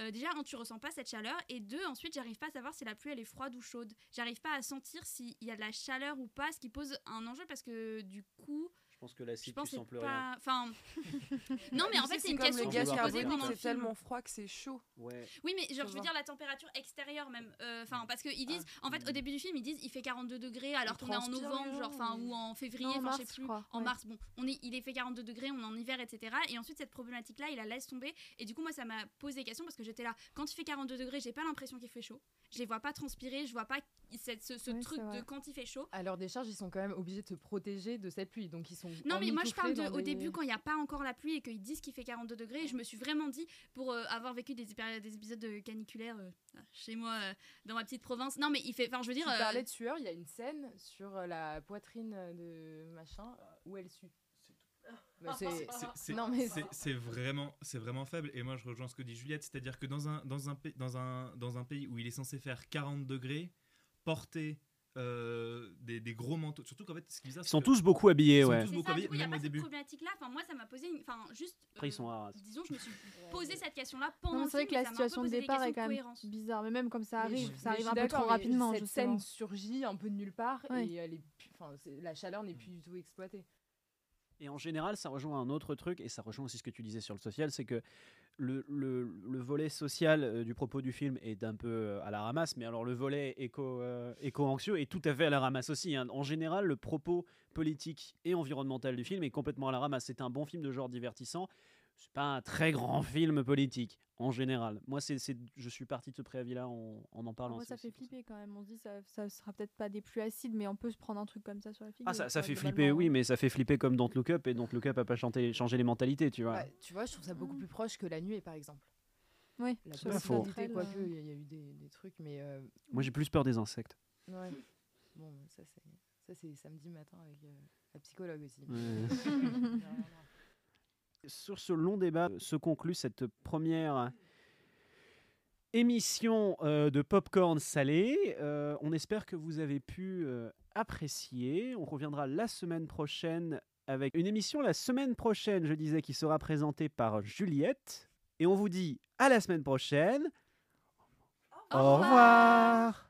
Euh, déjà, un, tu ressens pas cette chaleur, et deux, ensuite, j'arrive pas à savoir si la pluie elle est froide ou chaude. J'arrive pas à sentir s'il y a de la chaleur ou pas, ce qui pose un enjeu parce que du coup, pense que Je pense tu que sens plus rien. pas. Enfin. non, mais en fait, c'est une question me posais carbonique, pendant c'est tellement froid que c'est chaud. Ouais. Oui, mais genre, je veux dire la température extérieure même. Euh, Enfin, parce qu'ils disent, Ah. en fait, au début du film, ils disent il fait 42 degrés alors qu'on est en novembre, genre, enfin, ou en février, Non, en enfin, mars, je sais je plus. crois, En ouais. mars, bon, on est, il est fait 42 degrés, on est en hiver, etc. Et ensuite, cette problématique-là, il la laisse tomber. Et du coup, moi, ça m'a posé des questions parce que j'étais là, quand il fait 42 degrés, j'ai pas l'impression qu'il fait chaud. Je les vois pas transpirer, je vois pas cette- ce, ce Oui, truc de quand il fait chaud. Alors des charges, ils sont quand même obligés de se protéger de cette pluie, donc ils sont. Non, mais moi je parle de, au des- début quand il n'y a pas encore la pluie et qu'ils disent qu'il fait 42 degrés. Je me suis vraiment dit, pour euh, avoir vécu des, des épisodes de caniculaires euh, chez moi, euh, dans ma petite province. Non, mais il fait. Enfin, je veux dire. Tu euh, parlais de sueur, il y a une scène sur la poitrine de machin où elle sue. Bah, c'est- vraiment, c'est vraiment faible. Et moi, je rejoins ce que dit Juliette, c'est-à-dire que dans un, dans, un, pa- dans, un, dans un pays où il est censé faire 40 degrés, porter euh, des, des gros manteaux, surtout qu'en fait, ce qui est bizarre, Ils sont tous beaucoup habillés, ouais. tous c'est beaucoup ça, habillés, du coup, il n'y a même pas au cette début. problématique-là. Enfin, moi, ça m'a posé. une- Enfin, juste. Après, ils euh, sont rares. Disons, je me suis posé cette question-là pendant Non, le c'est vrai que la situation de départ est quand même bizarre. Mais même comme ça arrive, ça arrive un peu trop rapidement. Cette justement. scène surgit un peu de nulle part Ouais. et elle est, pu- enfin, c'est- la chaleur n'est plus du tout exploitée. Et en général, ça rejoint un autre truc, et ça rejoint aussi ce que tu disais sur le social, c'est que le, le- le volet social euh, du propos du film est un peu euh, à la ramasse, mais alors le volet euh, éco-anxieux est tout à fait à la ramasse aussi. hein. En général, le propos politique et environnemental du film est complètement à la ramasse. C'est un bon film de genre divertissant. C'est pas un très grand film politique, en général. Moi, c'est, c'est- je suis parti de ce préavis-là en, en en parlant. Moi, c'est ça fait flipper quand même. On se dit, ça, ça sera peut-être pas des plus acides, mais on peut se prendre un truc comme ça sur la figure. Ah, ça, ça fait flipper, hein. oui, mais ça fait flipper comme Don't Look Up, et Don't Look Up a pas chanté, changé les mentalités, tu vois. Bah, tu vois, je trouve ça beaucoup plus proche que la nuit, par exemple. Oui, La possibilité, quoique, euh, il y, a- il y a eu des, des trucs, mais euh, Moi, j'ai plus peur des insectes. ouais. Bon, ça c'est ça c'est samedi matin avec euh, la psychologue aussi. Ouais. Sur ce long débat se conclut cette première émission euh, de Popcorn Salé. Euh, on espère que vous avez pu euh, apprécier. On reviendra la semaine prochaine avec une émission la semaine prochaine, je disais, qui sera présentée par Juliette. Et on vous dit à la semaine prochaine. Au revoir.